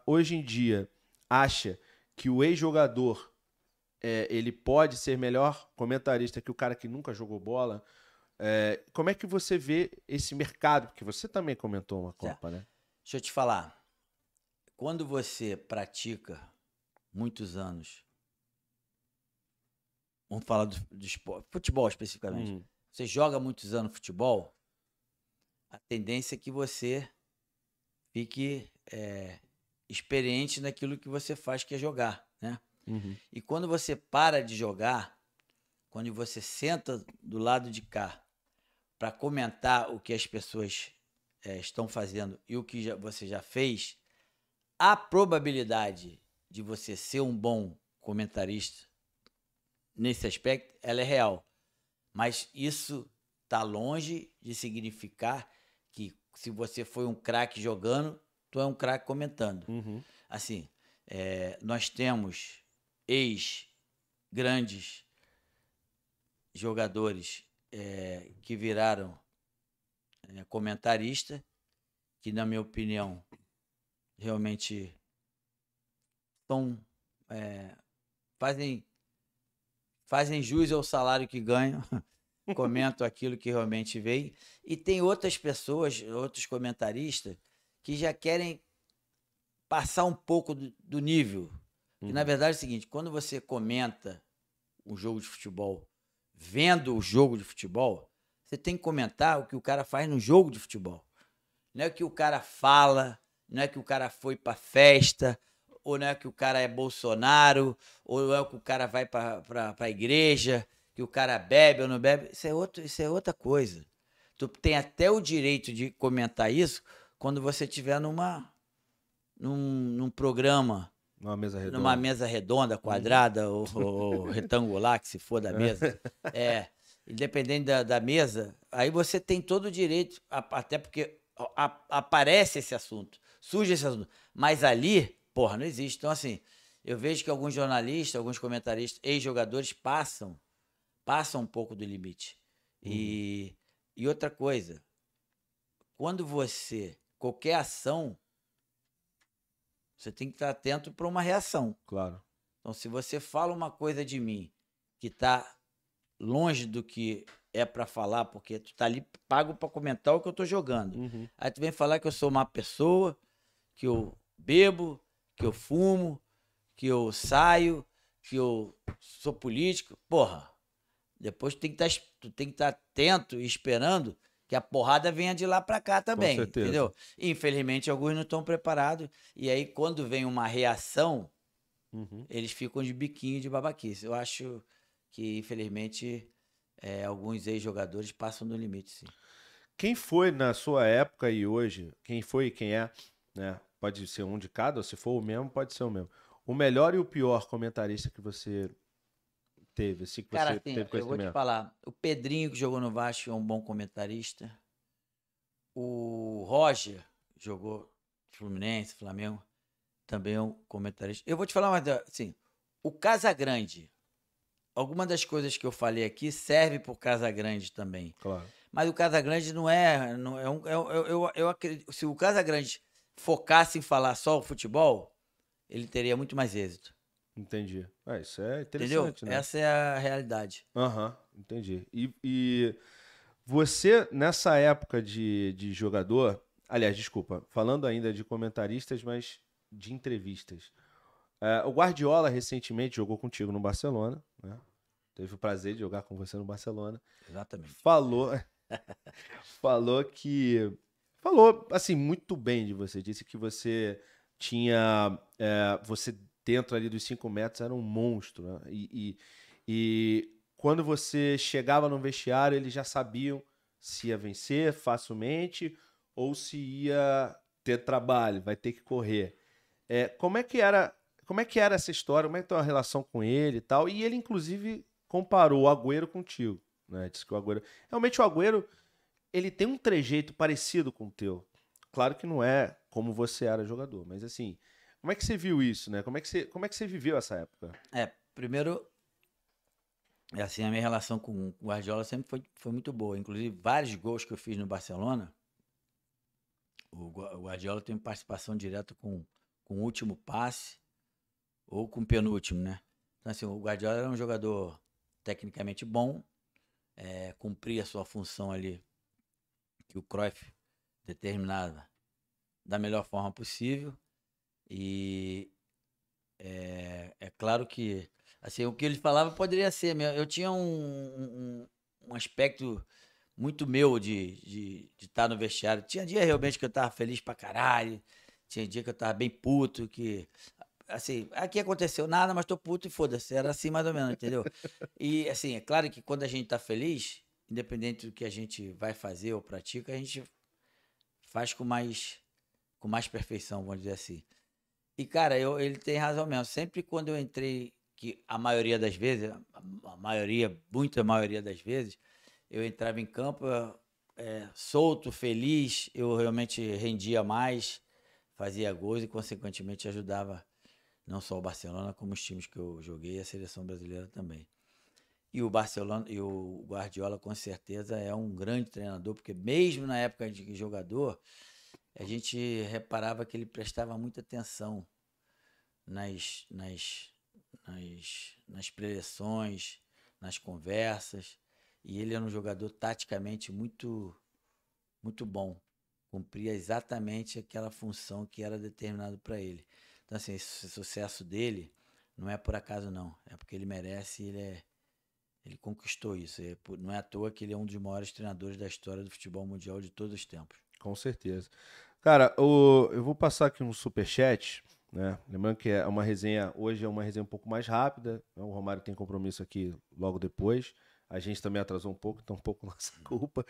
hoje em dia acha que o ex-jogador é, ele pode ser melhor comentarista que o cara que nunca jogou bola? É, como é que você vê esse mercado? Porque você também comentou uma Copa, né? Deixa eu te falar. Quando você pratica muitos anos. Vamos falar do, do esporte, futebol especificamente. Hum, Você joga muitos anos futebol, a tendência é que você fique é, experiente naquilo que você faz, que é jogar, né? Uhum. E quando você para de jogar, quando você senta do lado de cá para comentar o que as pessoas eh, estão fazendo e o que já- você já fez, a probabilidade de você ser um bom comentarista nesse aspecto, ela é real. Mas isso está longe de significar que se você foi um craque jogando, tu é um craque comentando Uhum. assim, é, nós temos ex-grandes jogadores é, que viraram é, comentarista, que na minha opinião realmente são, é, fazem, fazem jus ao salário que ganham, *laughs* comento aquilo que realmente veio, e tem outras pessoas, outros comentaristas, que já querem passar um pouco do, do nível. E, na Uhum. verdade é o seguinte, quando você comenta um jogo de futebol, vendo o jogo de futebol, você tem que comentar o que o cara faz no jogo de futebol. Não é que o cara fala, não é que o cara foi pra festa, ou não é que o cara é Bolsonaro, ou não é que o cara vai pra, pra, pra igreja, que o cara bebe ou não bebe. Isso é, outro, isso é outra coisa. Tu tem até o direito de comentar isso quando você estiver numa, num, num programa Numa mesa redonda. numa mesa redonda, quadrada ou, ou retangular, que se for da mesa. *laughs* É, independente da, da mesa, aí você tem todo o direito, até porque aparece esse assunto, surge esse assunto. Mas ali, porra, não existe. Então, assim, eu vejo que alguns jornalistas, alguns comentaristas, ex-jogadores passam, passam um pouco do limite. E, e outra coisa, quando você, qualquer ação, você tem que estar atento para uma reação. Claro. Então, se você fala uma coisa de mim que tá longe do que é para falar, porque tu tá ali pago para comentar o que eu tô jogando. Uhum. Aí tu vem falar que eu sou uma pessoa, que eu bebo, que eu fumo, que eu saio, que eu sou político. Porra, depois tu tem que que estar atento e esperando que a porrada venha de lá para cá também, entendeu? Infelizmente alguns não estão preparados e aí quando vem uma reação, Uhum. eles ficam de biquinho de babaquice. Eu acho que infelizmente é, alguns ex-jogadores passam do limite, sim. Quem foi na sua época e hoje, quem foi e quem é, né? Pode ser um de cada, ou se for o mesmo, pode ser o mesmo. O melhor e o pior comentarista que você teve, assim, que Cara, você assim, teve eu vou te conhecimento. falar. O Pedrinho, que jogou no Vasco, é um bom comentarista. O Roger, jogou Fluminense, Flamengo, também é um comentarista. Eu vou te falar mais, assim, o Casagrande, alguma das coisas que eu falei aqui serve pro Casagrande também. Claro. Mas o Casagrande não é, não é um, é eu, eu, eu acredito, se o Casagrande focasse em falar só o futebol, ele teria muito mais êxito. Entendi. Ah, isso é Entendeu? interessante, né? Essa é a realidade. Aham, entendi. E, e você, nessa época de, de jogador, aliás, desculpa, falando ainda de comentaristas, mas de entrevistas. É, o Guardiola recentemente jogou contigo no Barcelona, né? Teve o prazer de jogar com você no Barcelona. Exatamente. Falou, *laughs* falou que, falou assim muito bem de você. Disse que você tinha, é, você dentro ali dos cinco metros era um monstro, né? E, e, e quando você chegava no vestiário, eles já sabiam se ia vencer facilmente ou se ia ter trabalho, vai ter que correr. É, como é que era, como é que era essa história? Como é que tá a relação com ele e tal? E ele inclusive comparou o Agüero contigo, né? Disse que o Agüero, realmente o Agüero, ele tem um trejeito parecido com o teu. Claro que não é como você era jogador, mas assim, como é que você viu isso, né? Como é que você, como é que você viveu essa época? É, primeiro, é assim, a minha relação com o Guardiola sempre foi, foi muito boa. Inclusive, vários gols que eu fiz no Barcelona, o Gua- o Guardiola tem participação direta com, com o último passe ou com o penúltimo, né? Então, assim, o Guardiola era um jogador tecnicamente bom, é, cumpria a sua função ali que o Cruyff determinava da melhor forma possível e é, é claro que assim, o que ele falava poderia ser. Eu tinha um, um, um aspecto muito meu de estar de, de estar no vestiário. Tinha dia realmente que eu tava feliz pra caralho. Tinha dia que eu tava bem puto, que. Assim, aqui aconteceu nada, mas tô puto e foda-se. Era assim mais ou menos, entendeu? *laughs* E assim, é claro que quando a gente tá feliz, independente do que a gente vai fazer ou pratica, a gente faz com mais com mais perfeição, vamos dizer assim. E cara, eu, ele tem razão mesmo. Sempre quando eu entrei, que a maioria das vezes, a maioria, muita maioria das vezes, eu entrava em campo é, solto, feliz, eu realmente rendia mais, fazia gols e consequentemente ajudava não só o Barcelona como os times que eu joguei e a seleção brasileira também. E o Barcelona e o Guardiola com certeza é um grande treinador, porque mesmo na época de jogador, a gente reparava que ele prestava muita atenção nas, nas, nas, nas preleções, nas conversas. E ele era um jogador taticamente muito, muito bom. Cumpria exatamente aquela função que era determinado para ele. Então, assim, esse sucesso dele não é por acaso, não. É porque ele merece ele é ele conquistou isso. É não é à toa que ele é um dos maiores treinadores da história do futebol mundial de todos os tempos. Com certeza. Cara, eu vou passar aqui um super chat, né? Lembrando que é uma resenha, hoje é uma resenha um pouco mais rápida. Né? O Romário tem compromisso aqui logo depois. A gente também atrasou um pouco, então um pouco *laughs* nossa culpa.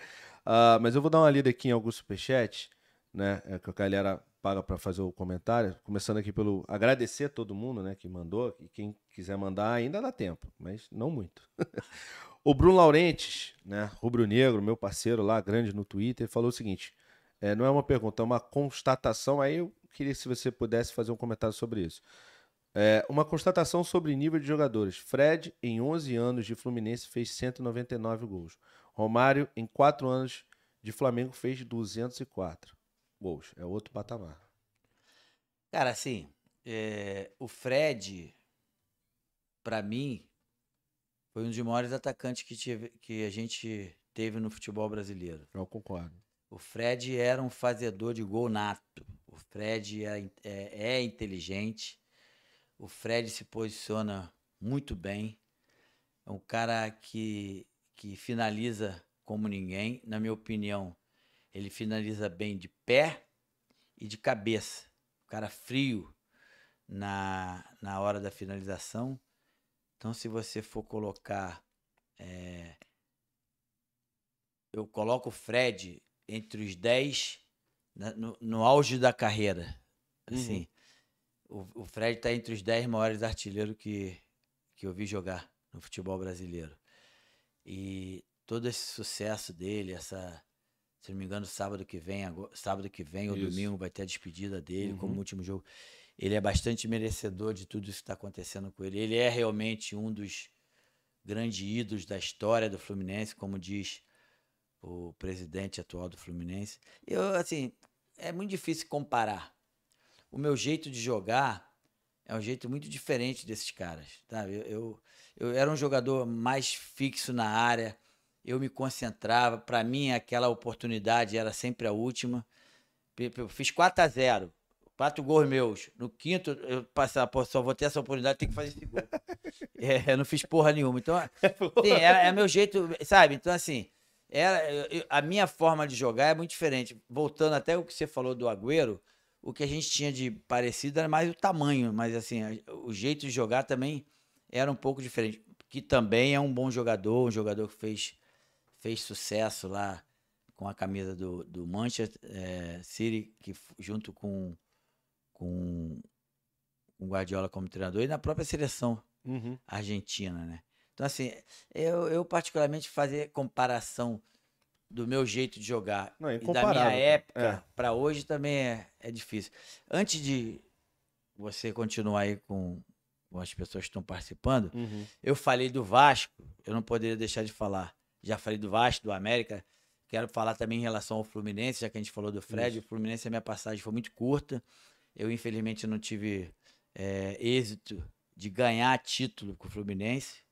Uh, mas eu vou dar uma lida aqui em alguns superchats, né? É que a galera paga para fazer o comentário. Começando aqui pelo agradecer a todo mundo, né, que mandou. E quem quiser mandar ainda dá tempo, mas não muito. *laughs* o Bruno Laurentes, né, rubro-negro, meu parceiro lá, grande no Twitter, falou o seguinte: é, não é uma pergunta, é uma constatação. Aí eu queria se você pudesse fazer um comentário sobre isso. É, uma constatação sobre nível de jogadores. Fred, em 11 anos de Fluminense, fez 199 gols. Romário, em 4 anos de Flamengo, fez 204 gols. É outro patamar. Cara, assim, é, o Fred, para mim, foi um dos maiores atacantes que, tive, que a gente teve no futebol brasileiro. Eu concordo. O Fred era um fazedor de gol nato. O Fred é, é, é inteligente. O Fred se posiciona muito bem. É um cara que, que finaliza como ninguém. Na minha opinião, ele finaliza bem de pé e de cabeça. O cara frio na, na hora da finalização. Então, se você for colocar. É, eu coloco o Fred entre os 10 no, no auge da carreira. Assim, uhum. o, o Fred está entre os 10 maiores artilheiros que, que eu vi jogar no futebol brasileiro. E todo esse sucesso dele, essa se não me engano, sábado que vem, sábado que vem ou domingo vai ter a despedida dele uhum. como último jogo. Ele é bastante merecedor de tudo isso que está acontecendo com ele. Ele é realmente um dos grandes ídolos da história do Fluminense, como diz o presidente atual do Fluminense. Eu, assim, é muito difícil comparar. O meu jeito de jogar é um jeito muito diferente desses caras, tá? Eu, eu, eu era um jogador mais fixo na área, eu me concentrava. Para mim, aquela oportunidade era sempre a última. Eu fiz 4 a 0 quatro gols meus. No quinto, eu passava, pô, só vou ter essa oportunidade, tem que fazer esse gol. *laughs* é, eu não fiz porra nenhuma. Então, *laughs* sim, é, é, meu jeito, sabe? Então, assim, era, a minha forma de jogar é muito diferente. Voltando até o que você falou do Agüero, o que a gente tinha de parecido era mais o tamanho, mas assim, o jeito de jogar também era um pouco diferente. Que também é um bom jogador, um jogador que fez fez sucesso lá com a camisa do, do Manchester é, City, que junto com, com o Guardiola como treinador, e na própria seleção uhum. argentina, né? Então, assim, eu, eu particularmente fazer comparação do meu jeito de jogar Não, e da minha época é. para hoje também é, é difícil. Antes de você continuar aí com, com as pessoas que estão participando, uhum. eu falei do Vasco, eu não poderia deixar de falar já falei do Vasco, do América. Quero falar também em relação ao Fluminense, já que a gente falou do Fred. Isso. O Fluminense, a minha passagem foi muito curta. Eu, infelizmente, não tive é, êxito de ganhar título com o Fluminense.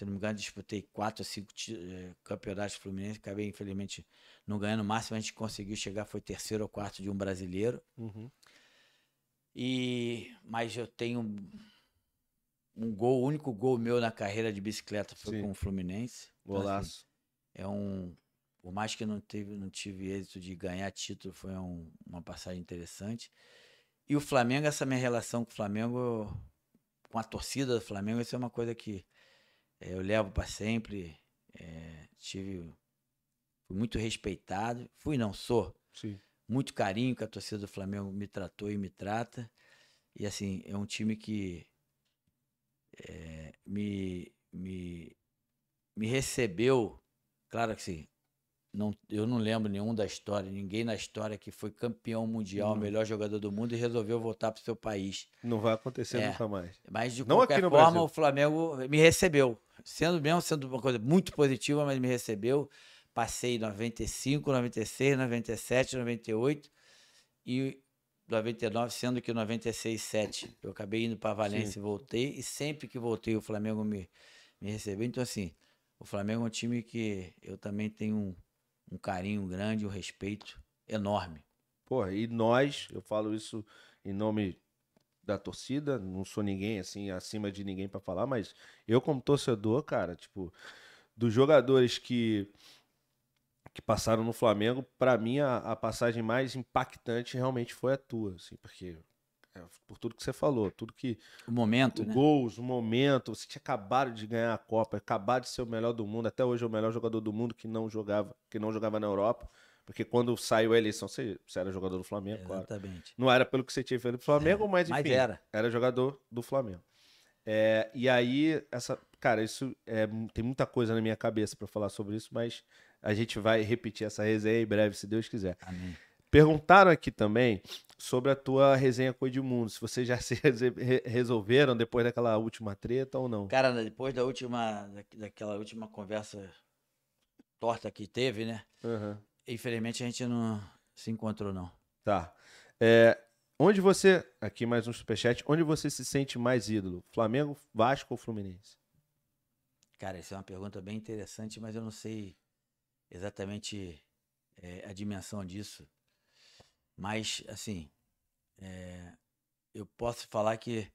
Se não me engano, disputei quatro ou cinco é, campeonatos do Fluminense. Acabei, infelizmente, não ganhando. O máximo a gente conseguiu chegar foi terceiro ou quarto de um brasileiro. Uhum. E, mas eu tenho um gol, o único gol meu na carreira de bicicleta foi Sim. com o Fluminense. Então, assim, Golaço. é um. Por mais que eu não, teve, não tive êxito de ganhar título, foi um- uma passagem interessante. E o Flamengo, essa minha relação com o Flamengo, com a torcida do Flamengo, isso é uma coisa que eh, eu levo para sempre. Eh, tive. Fui muito respeitado. Fui, não, sou. Sim. Muito carinho que a torcida do Flamengo me tratou e me trata. E assim, é um time que eh, me, me, me recebeu. Claro que sim. Não, eu não lembro nenhum da história, ninguém na história que foi campeão mundial, Hum. melhor jogador do mundo e resolveu voltar para o seu país. Não vai acontecer É. nunca mais. Mas de Não qualquer forma, Brasil. o Flamengo me recebeu. Sendo mesmo sendo uma coisa muito positiva, mas me recebeu. Passei 95, 96, 97, 98 e 99, sendo que 96, 7 eu acabei indo para Valência e voltei. E sempre que voltei, o Flamengo me, me recebeu. Então, assim, o Flamengo é um time que eu também tenho um, um carinho grande, um respeito enorme. Porra, e nós, eu falo isso em nome da torcida, não sou ninguém assim acima de ninguém pra falar, mas eu como torcedor, cara, tipo, dos jogadores que que passaram no Flamengo, pra mim a, a passagem mais impactante realmente foi a tua, assim, porque é, por tudo que você falou, tudo que O momento, o né? gols, o momento, você tinha acabado de ganhar a Copa, acabado de ser o melhor do mundo, até hoje é o melhor jogador do mundo que não jogava, que não jogava na Europa, porque quando saiu a eleição você, você era jogador do Flamengo, claro. Exatamente. Não era pelo que você tinha feito no Flamengo, mas Mas enfim, era. era jogador do Flamengo. É, e aí, essa, cara, isso é, tem muita coisa na minha cabeça pra falar sobre isso, mas a gente vai repetir essa resenha em breve, se Deus quiser. Amém. Perguntaram aqui também sobre a tua resenha com o Edmundo, se vocês já se *laughs* resolveram depois daquela última treta ou não. Cara, depois da última, da- daquela última conversa torta que teve, né? Aham. Infelizmente a gente não se encontrou, não. Tá. É, onde você, aqui mais um superchat, onde você se sente mais ídolo? Flamengo, Vasco ou Fluminense? Cara, essa é uma pergunta bem interessante, mas eu não sei exatamente é, a dimensão disso. Mas, assim, é, eu posso falar que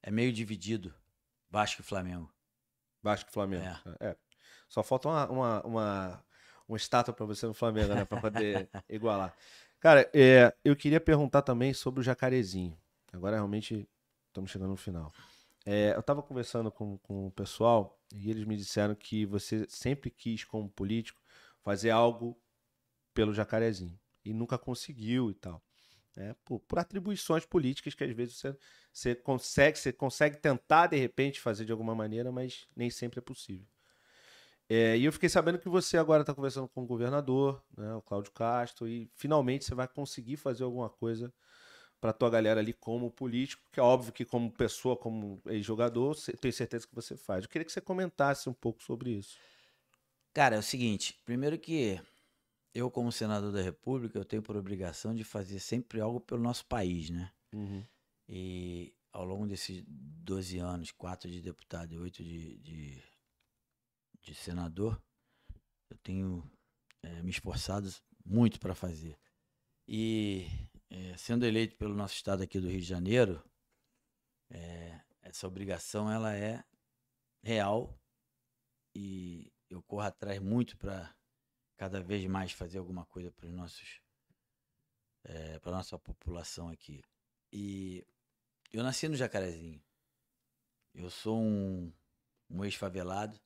é meio dividido Vasco e Flamengo. Vasco e Flamengo. É. Só falta uma, uma, uma, uma estátua pra você no Flamengo, né? Pra poder *laughs* igualar. Cara, é, eu queria perguntar também sobre o jacarezinho. Agora realmente estamos chegando no final. É, eu tava conversando com, com o pessoal e eles me disseram que você sempre quis, como político, fazer algo pelo jacarezinho. E nunca conseguiu e tal. É, por, por atribuições políticas que às vezes você, você consegue, você consegue tentar de repente fazer de alguma maneira, mas nem sempre é possível. É, e eu fiquei sabendo que você agora está conversando com o governador, né, o Cláudio Castro, e finalmente você vai conseguir fazer alguma coisa para tua galera ali como político, que é óbvio que como pessoa, como ex-jogador, você- tenho certeza que você faz. Eu queria que você comentasse um pouco sobre isso. Cara, é o seguinte, primeiro que eu, como senador da República, eu tenho por obrigação de fazer sempre algo pelo nosso país, né? E ao longo desses 12 anos, quatro de deputado e oito de, de, de senador, eu tenho eh, me esforçado muito para fazer. E eh, sendo eleito pelo nosso estado aqui do Rio de Janeiro, eh, essa obrigação ela é real e eu corro atrás muito para cada vez mais fazer alguma coisa para os nossos para nossa população aqui. E eu nasci no Jacarezinho. Eu sou um, um ex-favelado.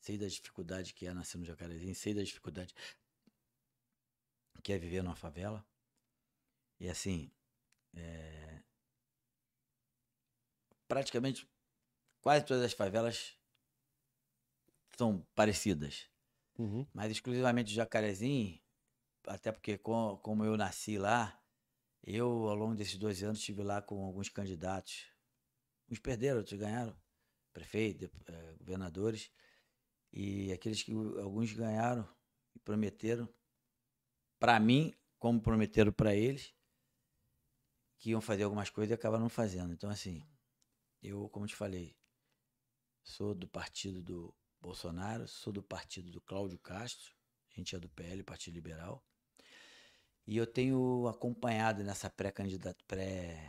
Sei da dificuldade que é nascer no Jacarezinho. Sei da dificuldade que é viver numa favela. E assim, é, praticamente quase todas as favelas são parecidas. Uhum. Mas exclusivamente o Jacarezinho, até porque com- como eu nasci lá, eu ao longo desses dois anos estive lá com alguns candidatos. Uns perderam, outros ganharam. Prefeito, eh, governadores. E aqueles que alguns ganharam e prometeram, para mim, como prometeram para eles, que iam fazer algumas coisas e acabaram não fazendo. Então, assim, eu, como te falei, sou do partido do Bolsonaro, sou do partido do Cláudio Castro, a gente é do PL, Partido Liberal. E eu tenho acompanhado nessa pré-candidato, pré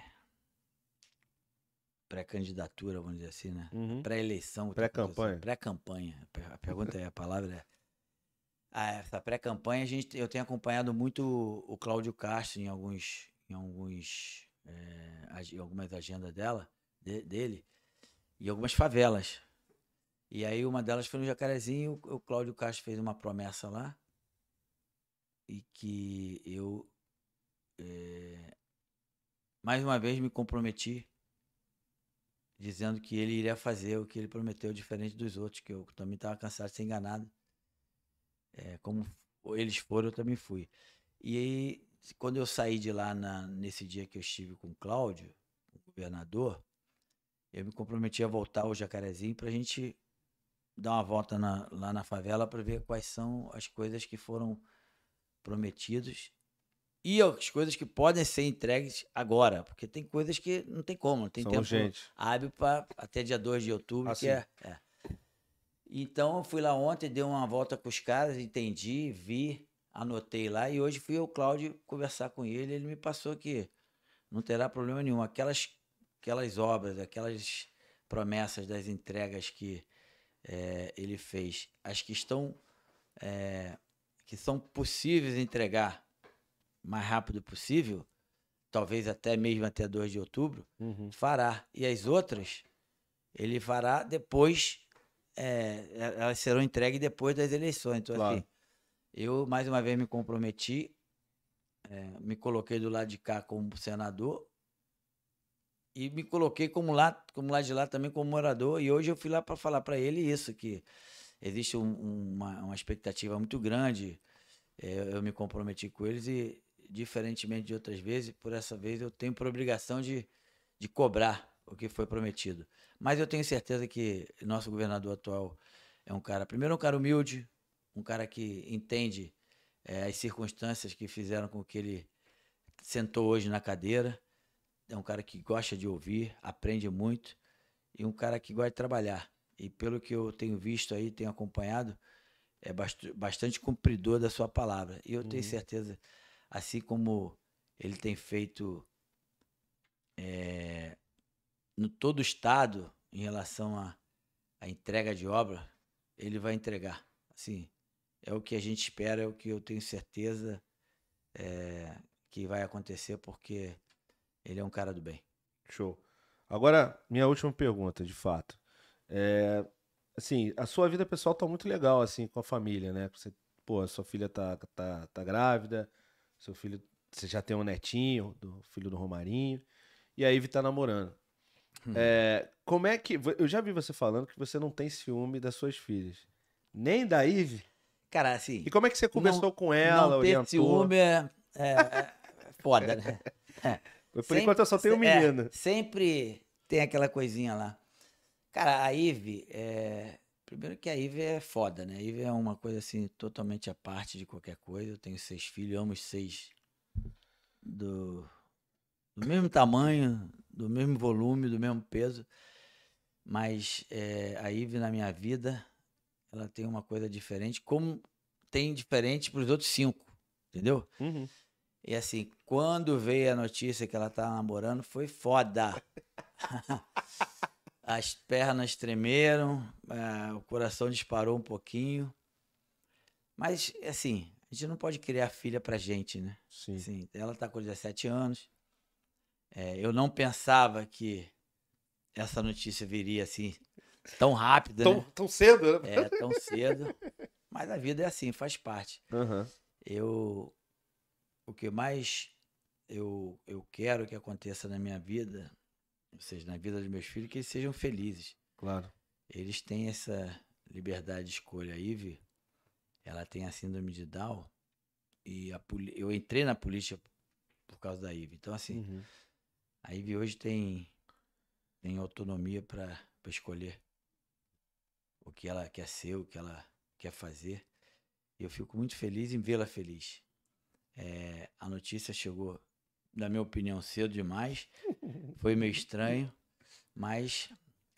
pré-candidatura, vamos dizer assim, né? Uhum. Pré-eleição. Pré-campanha. Pré-campanha. A pergunta é, a palavra é. Ah, essa pré-campanha, a gente, eu tenho acompanhado muito o Cláudio Castro em alguns, em alguns, em algumas agendas dela, de- dele, e algumas favelas. E aí uma delas foi no Jacarezinho, o, Cláudio Castro fez uma promessa lá, e que eu, eh, mais uma vez, me comprometi, dizendo que ele iria fazer o que ele prometeu, diferente dos outros, que eu também estava cansado de ser enganado. É, como eles foram, eu também fui. E aí, quando eu saí de lá na- nesse dia que eu estive com o Cláudio, o governador, eu me comprometi a voltar ao Jacarezinho para a gente dar uma volta na- lá na favela para ver quais são as coisas que foram prometidas e as coisas que podem ser entregues agora, porque tem coisas que não tem como, não tem São tempo urgentes. hábil para até dia 2 de outubro, Ah, que é, é. Então eu fui lá ontem, dei uma volta com os caras, entendi, vi, anotei lá e hoje fui ao Cláudio conversar com ele, ele me passou que não terá problema nenhum. Aquelas, aquelas obras, aquelas promessas das entregas que eh, ele fez, as que estão eh, que são possíveis entregar mais rápido possível, talvez até mesmo até 2 de outubro, Uhum. fará. E as outras, ele fará depois, é, elas serão entregues depois das eleições. Então, Claro. assim, eu mais uma vez me comprometi, é, me coloquei do lado de cá como senador e me coloquei como lá, como lá de lá também como morador. E hoje eu fui lá para falar para ele isso, que existe um- um- uma, uma expectativa muito grande. é, eu me comprometi com eles e, diferentemente de outras vezes, por essa vez eu tenho por obrigação de, de cobrar o que foi prometido. Mas eu tenho certeza que nosso governador atual é um cara, primeiro, um cara humilde, um cara que entende eh, as circunstâncias que fizeram com que ele sentou hoje na cadeira. É um cara que gosta de ouvir, aprende muito e um cara que gosta de trabalhar. E pelo que eu tenho visto aí, tenho acompanhado, é bast- bastante cumpridor da sua palavra. E eu tenho Uhum. certeza, assim como ele tem feito eh, no todo o estado em relação à à entrega de obra, ele vai entregar. Assim, é o que a gente espera, é o que eu tenho certeza eh, que vai acontecer, porque ele é um cara do bem. Show. Agora, minha última pergunta, de fato. É, assim, a sua vida pessoal tá muito legal, assim, com a família, né? Você, pô, a sua filha tá, tá, tá grávida, seu filho, você já tem um netinho, do filho do Romarinho, e a Ivy tá namorando. Hum. É, como é que. Eu já vi você falando que você não tem ciúme das suas filhas. Nem da Ivy. Cara, assim, E como é que você conversou com ela, não ter orientou? ciúme é, é, é foda, né? *laughs* Por Sempre- enquanto eu só tenho um é, menino. sempre tem aquela coisinha lá. Cara, a Ive, é... primeiro que a Ive é foda, né? A Ive é uma coisa assim, totalmente à parte de qualquer coisa. Eu tenho seis filhos, amo os seis do... do mesmo tamanho, do mesmo volume, do mesmo peso. Mas é, a Ive na minha vida, ela tem uma coisa diferente, como tem diferente para os outros cinco, entendeu? Uhum. E assim, quando veio a notícia que ela tava namorando, foi foda. *laughs* As pernas tremeram, ah, o coração disparou um pouquinho. Mas, assim, a gente não pode criar filha pra gente, né? Sim. Assim, ela tá com 17 anos. É, eu não pensava que essa notícia viria assim tão rápida, Tão, né? tão cedo, né? É, tão cedo. Mas a vida é assim, faz parte Aham. eu o que mais eu, eu quero que aconteça na minha vida, ou seja, na vida dos meus filhos, que eles sejam felizes. Claro. Eles têm essa liberdade de escolha. A Ive, ela tem a síndrome de Down e a eu entrei na política por causa da Ive. Então, assim, Uhum. a Ive hoje tem, tem autonomia para escolher o que ela quer ser, o que ela quer fazer. E eu fico muito feliz em vê-la feliz. É, a notícia chegou, na minha opinião, cedo demais. Foi meio estranho, mas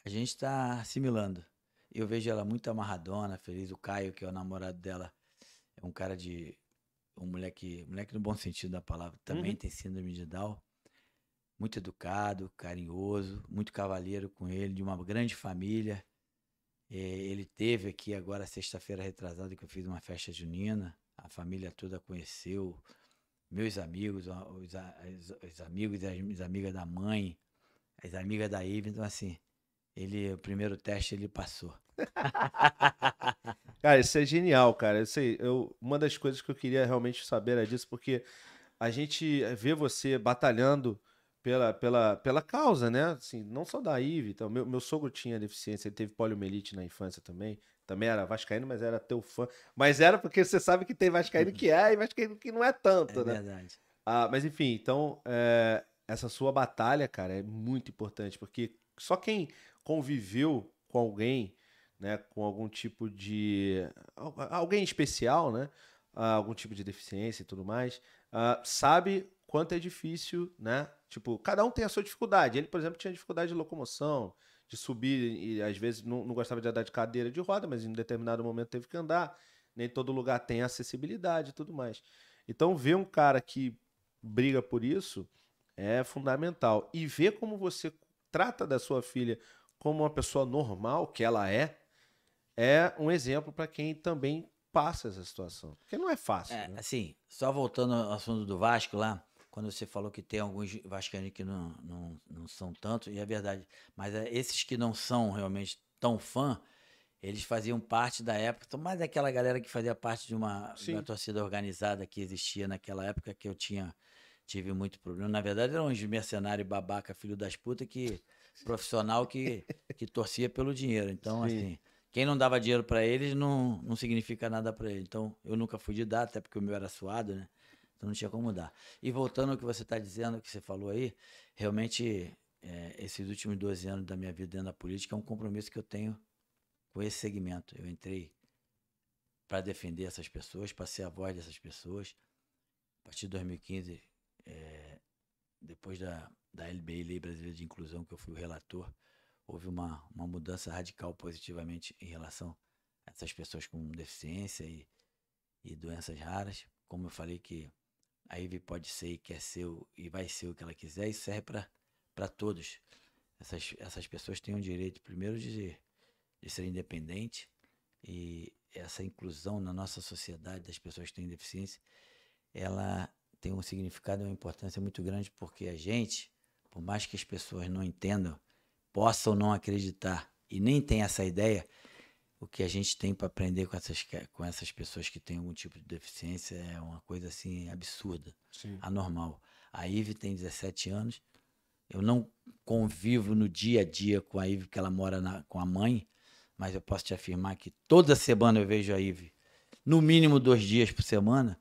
a gente está assimilando. Eu vejo ela muito amarradona, feliz. O Caio, que é o namorado dela, é um cara de. Um moleque, moleque no bom sentido da palavra, também Uhum. tem síndrome de Down. muito educado, carinhoso, muito cavalheiro com ele, de uma grande família. É, ele teve aqui agora, sexta-feira retrasada, que eu fiz uma festa junina. A família toda conheceu, meus amigos, os, os, os amigos e as amigas da mãe, as amigas da Ive. Então, assim, ele, o primeiro teste ele passou. *laughs* cara, isso é genial, cara. Eu sei, eu, uma das coisas que eu queria realmente saber era disso, porque a gente vê você batalhando pela, pela, pela causa, né? Assim, não só da IVE. Então, meu, meu sogro tinha deficiência, ele teve poliomielite na infância também. Também era vascaíno, mas era teu fã. Mas era porque você sabe que tem vascaíno que é e vascaíno que não é tanto, é né? verdade. Ah, mas enfim, então, é, essa sua batalha, cara, é muito importante, porque só quem conviveu com alguém, né, com algum tipo de... alguém especial, né? Ah, algum tipo de deficiência e tudo mais, ah, sabe quanto é difícil, né? Tipo, cada um tem a sua dificuldade. Ele, por exemplo, tinha dificuldade de locomoção, de subir, e às vezes não, não gostava de andar de cadeira de roda, mas em determinado momento teve que andar. Nem todo lugar tem acessibilidade e tudo mais. Então, ver um cara que briga por isso é fundamental. E ver como você trata da sua filha como uma pessoa normal, que ela é, é um exemplo para quem também passa essa situação. Porque não é fácil. É, né? Assim, só voltando ao assunto do Vasco lá, quando você falou que tem alguns vascaínos que não, não, não são tanto, e é verdade. Mas é, esses que não são realmente tão fã, eles faziam parte da época, mais daquela galera que fazia parte de uma, uma, torcida organizada que existia naquela época que eu tinha tive muito problema. Na verdade, eram uns mercenários babaca, filho das putas, que *laughs* profissional que, que torcia pelo dinheiro. Então, Sim. assim, quem não dava dinheiro para eles não, não significa nada para ele. Então, eu nunca fui de dar, até porque o meu era suado, né? Então não tinha como mudar. E voltando ao que você está dizendo, que você falou aí, realmente é, esses últimos 12 anos da minha vida dentro da política é um compromisso que eu tenho com esse segmento. Eu entrei para defender essas pessoas, para ser a voz dessas pessoas. A partir de 2015, é, depois da, da LBI, Lei Brasileira de Inclusão, que eu fui o relator, houve uma, uma mudança radical positivamente em relação a essas pessoas com deficiência e, e doenças raras. Como eu falei que a Ivy pode ser e quer ser e vai ser o que ela quiser, e serve para todos. Essas, essas pessoas têm o direito, primeiro, de, de ser independente e essa inclusão na nossa sociedade das pessoas que têm deficiência, ela tem um significado e uma importância muito grande porque a gente, por mais que as pessoas não entendam, possam não acreditar e nem tenham essa ideia, o que a gente tem para aprender com essas, com essas pessoas que têm algum tipo de deficiência é uma coisa assim absurda, Sim. anormal. A Ive tem 17 anos. Eu não convivo no dia a dia com a Ive, porque ela mora na, com a mãe, mas eu posso te afirmar que toda semana eu vejo a Ive, no mínimo dois dias por semana,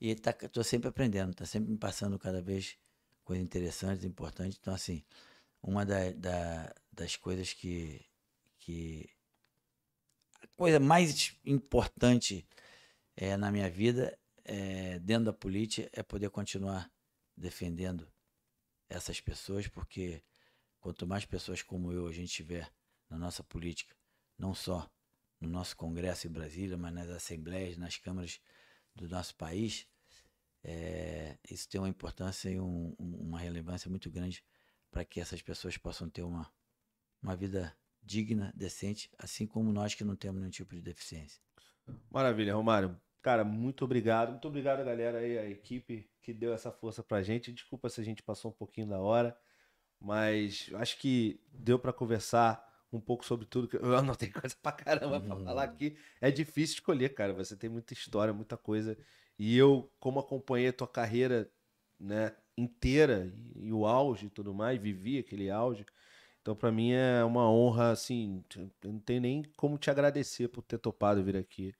e tá, tô sempre aprendendo, tá sempre me passando cada vez coisas interessantes, importantes. Então, assim, uma da, da, das coisas que, que coisa mais importante é, na minha vida, é, dentro da política, é poder continuar defendendo essas pessoas, porque quanto mais pessoas como eu a gente tiver na nossa política, não só no nosso Congresso em Brasília, mas nas assembleias, nas câmaras do nosso país, é, isso tem uma importância e um, uma relevância muito grande para que essas pessoas possam ter uma, uma vida digna, decente, assim como nós que não temos nenhum tipo de deficiência. Maravilha, Romário. Cara, muito obrigado. Muito obrigado, galera, aí, a equipe que deu essa força pra gente. Desculpa se a gente passou um pouquinho da hora, mas acho que deu para conversar um pouco sobre tudo. Eu *laughs* anotei coisa pra caramba uhum. pra falar aqui. É difícil escolher, cara. Você tem muita história, muita coisa. E eu, como acompanhei a tua carreira né, inteira e, e o auge e tudo mais, vivi aquele auge. Então, para mim é uma honra, assim, eu não tenho nem como te agradecer por ter topado vir aqui.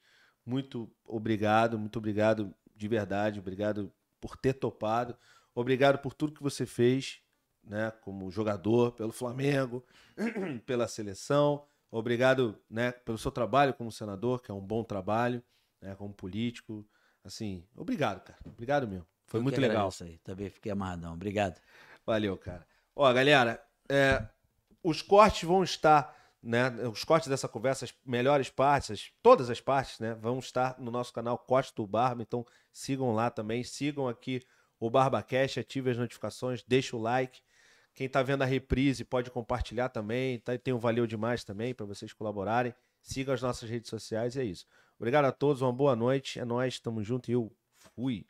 Muito obrigado, muito obrigado de verdade, obrigado por ter topado, obrigado por tudo que você fez, né, como jogador, pelo Flamengo, *clears throat* pela seleção, obrigado, né, pelo seu trabalho como senador, que é um bom trabalho, né, como político, assim, obrigado, cara, obrigado mesmo. Foi eu muito legal. Aí. Também fiquei amarradão. Obrigado. Valeu, cara. Ó, galera, é, os cortes vão estar, né? Os cortes dessa conversa, as melhores partes, as, todas as partes, né? Vão estar no nosso canal Corte do Barba. Então sigam lá também. Sigam aqui o BarbaCast, ative as notificações, deixa o like. Quem tá vendo a reprise pode compartilhar também. Tá? Tem um Valeu Demais também para vocês colaborarem. Siga as nossas redes sociais é isso. Obrigado a todos, uma boa noite. É nóis, tamo junto e eu fui.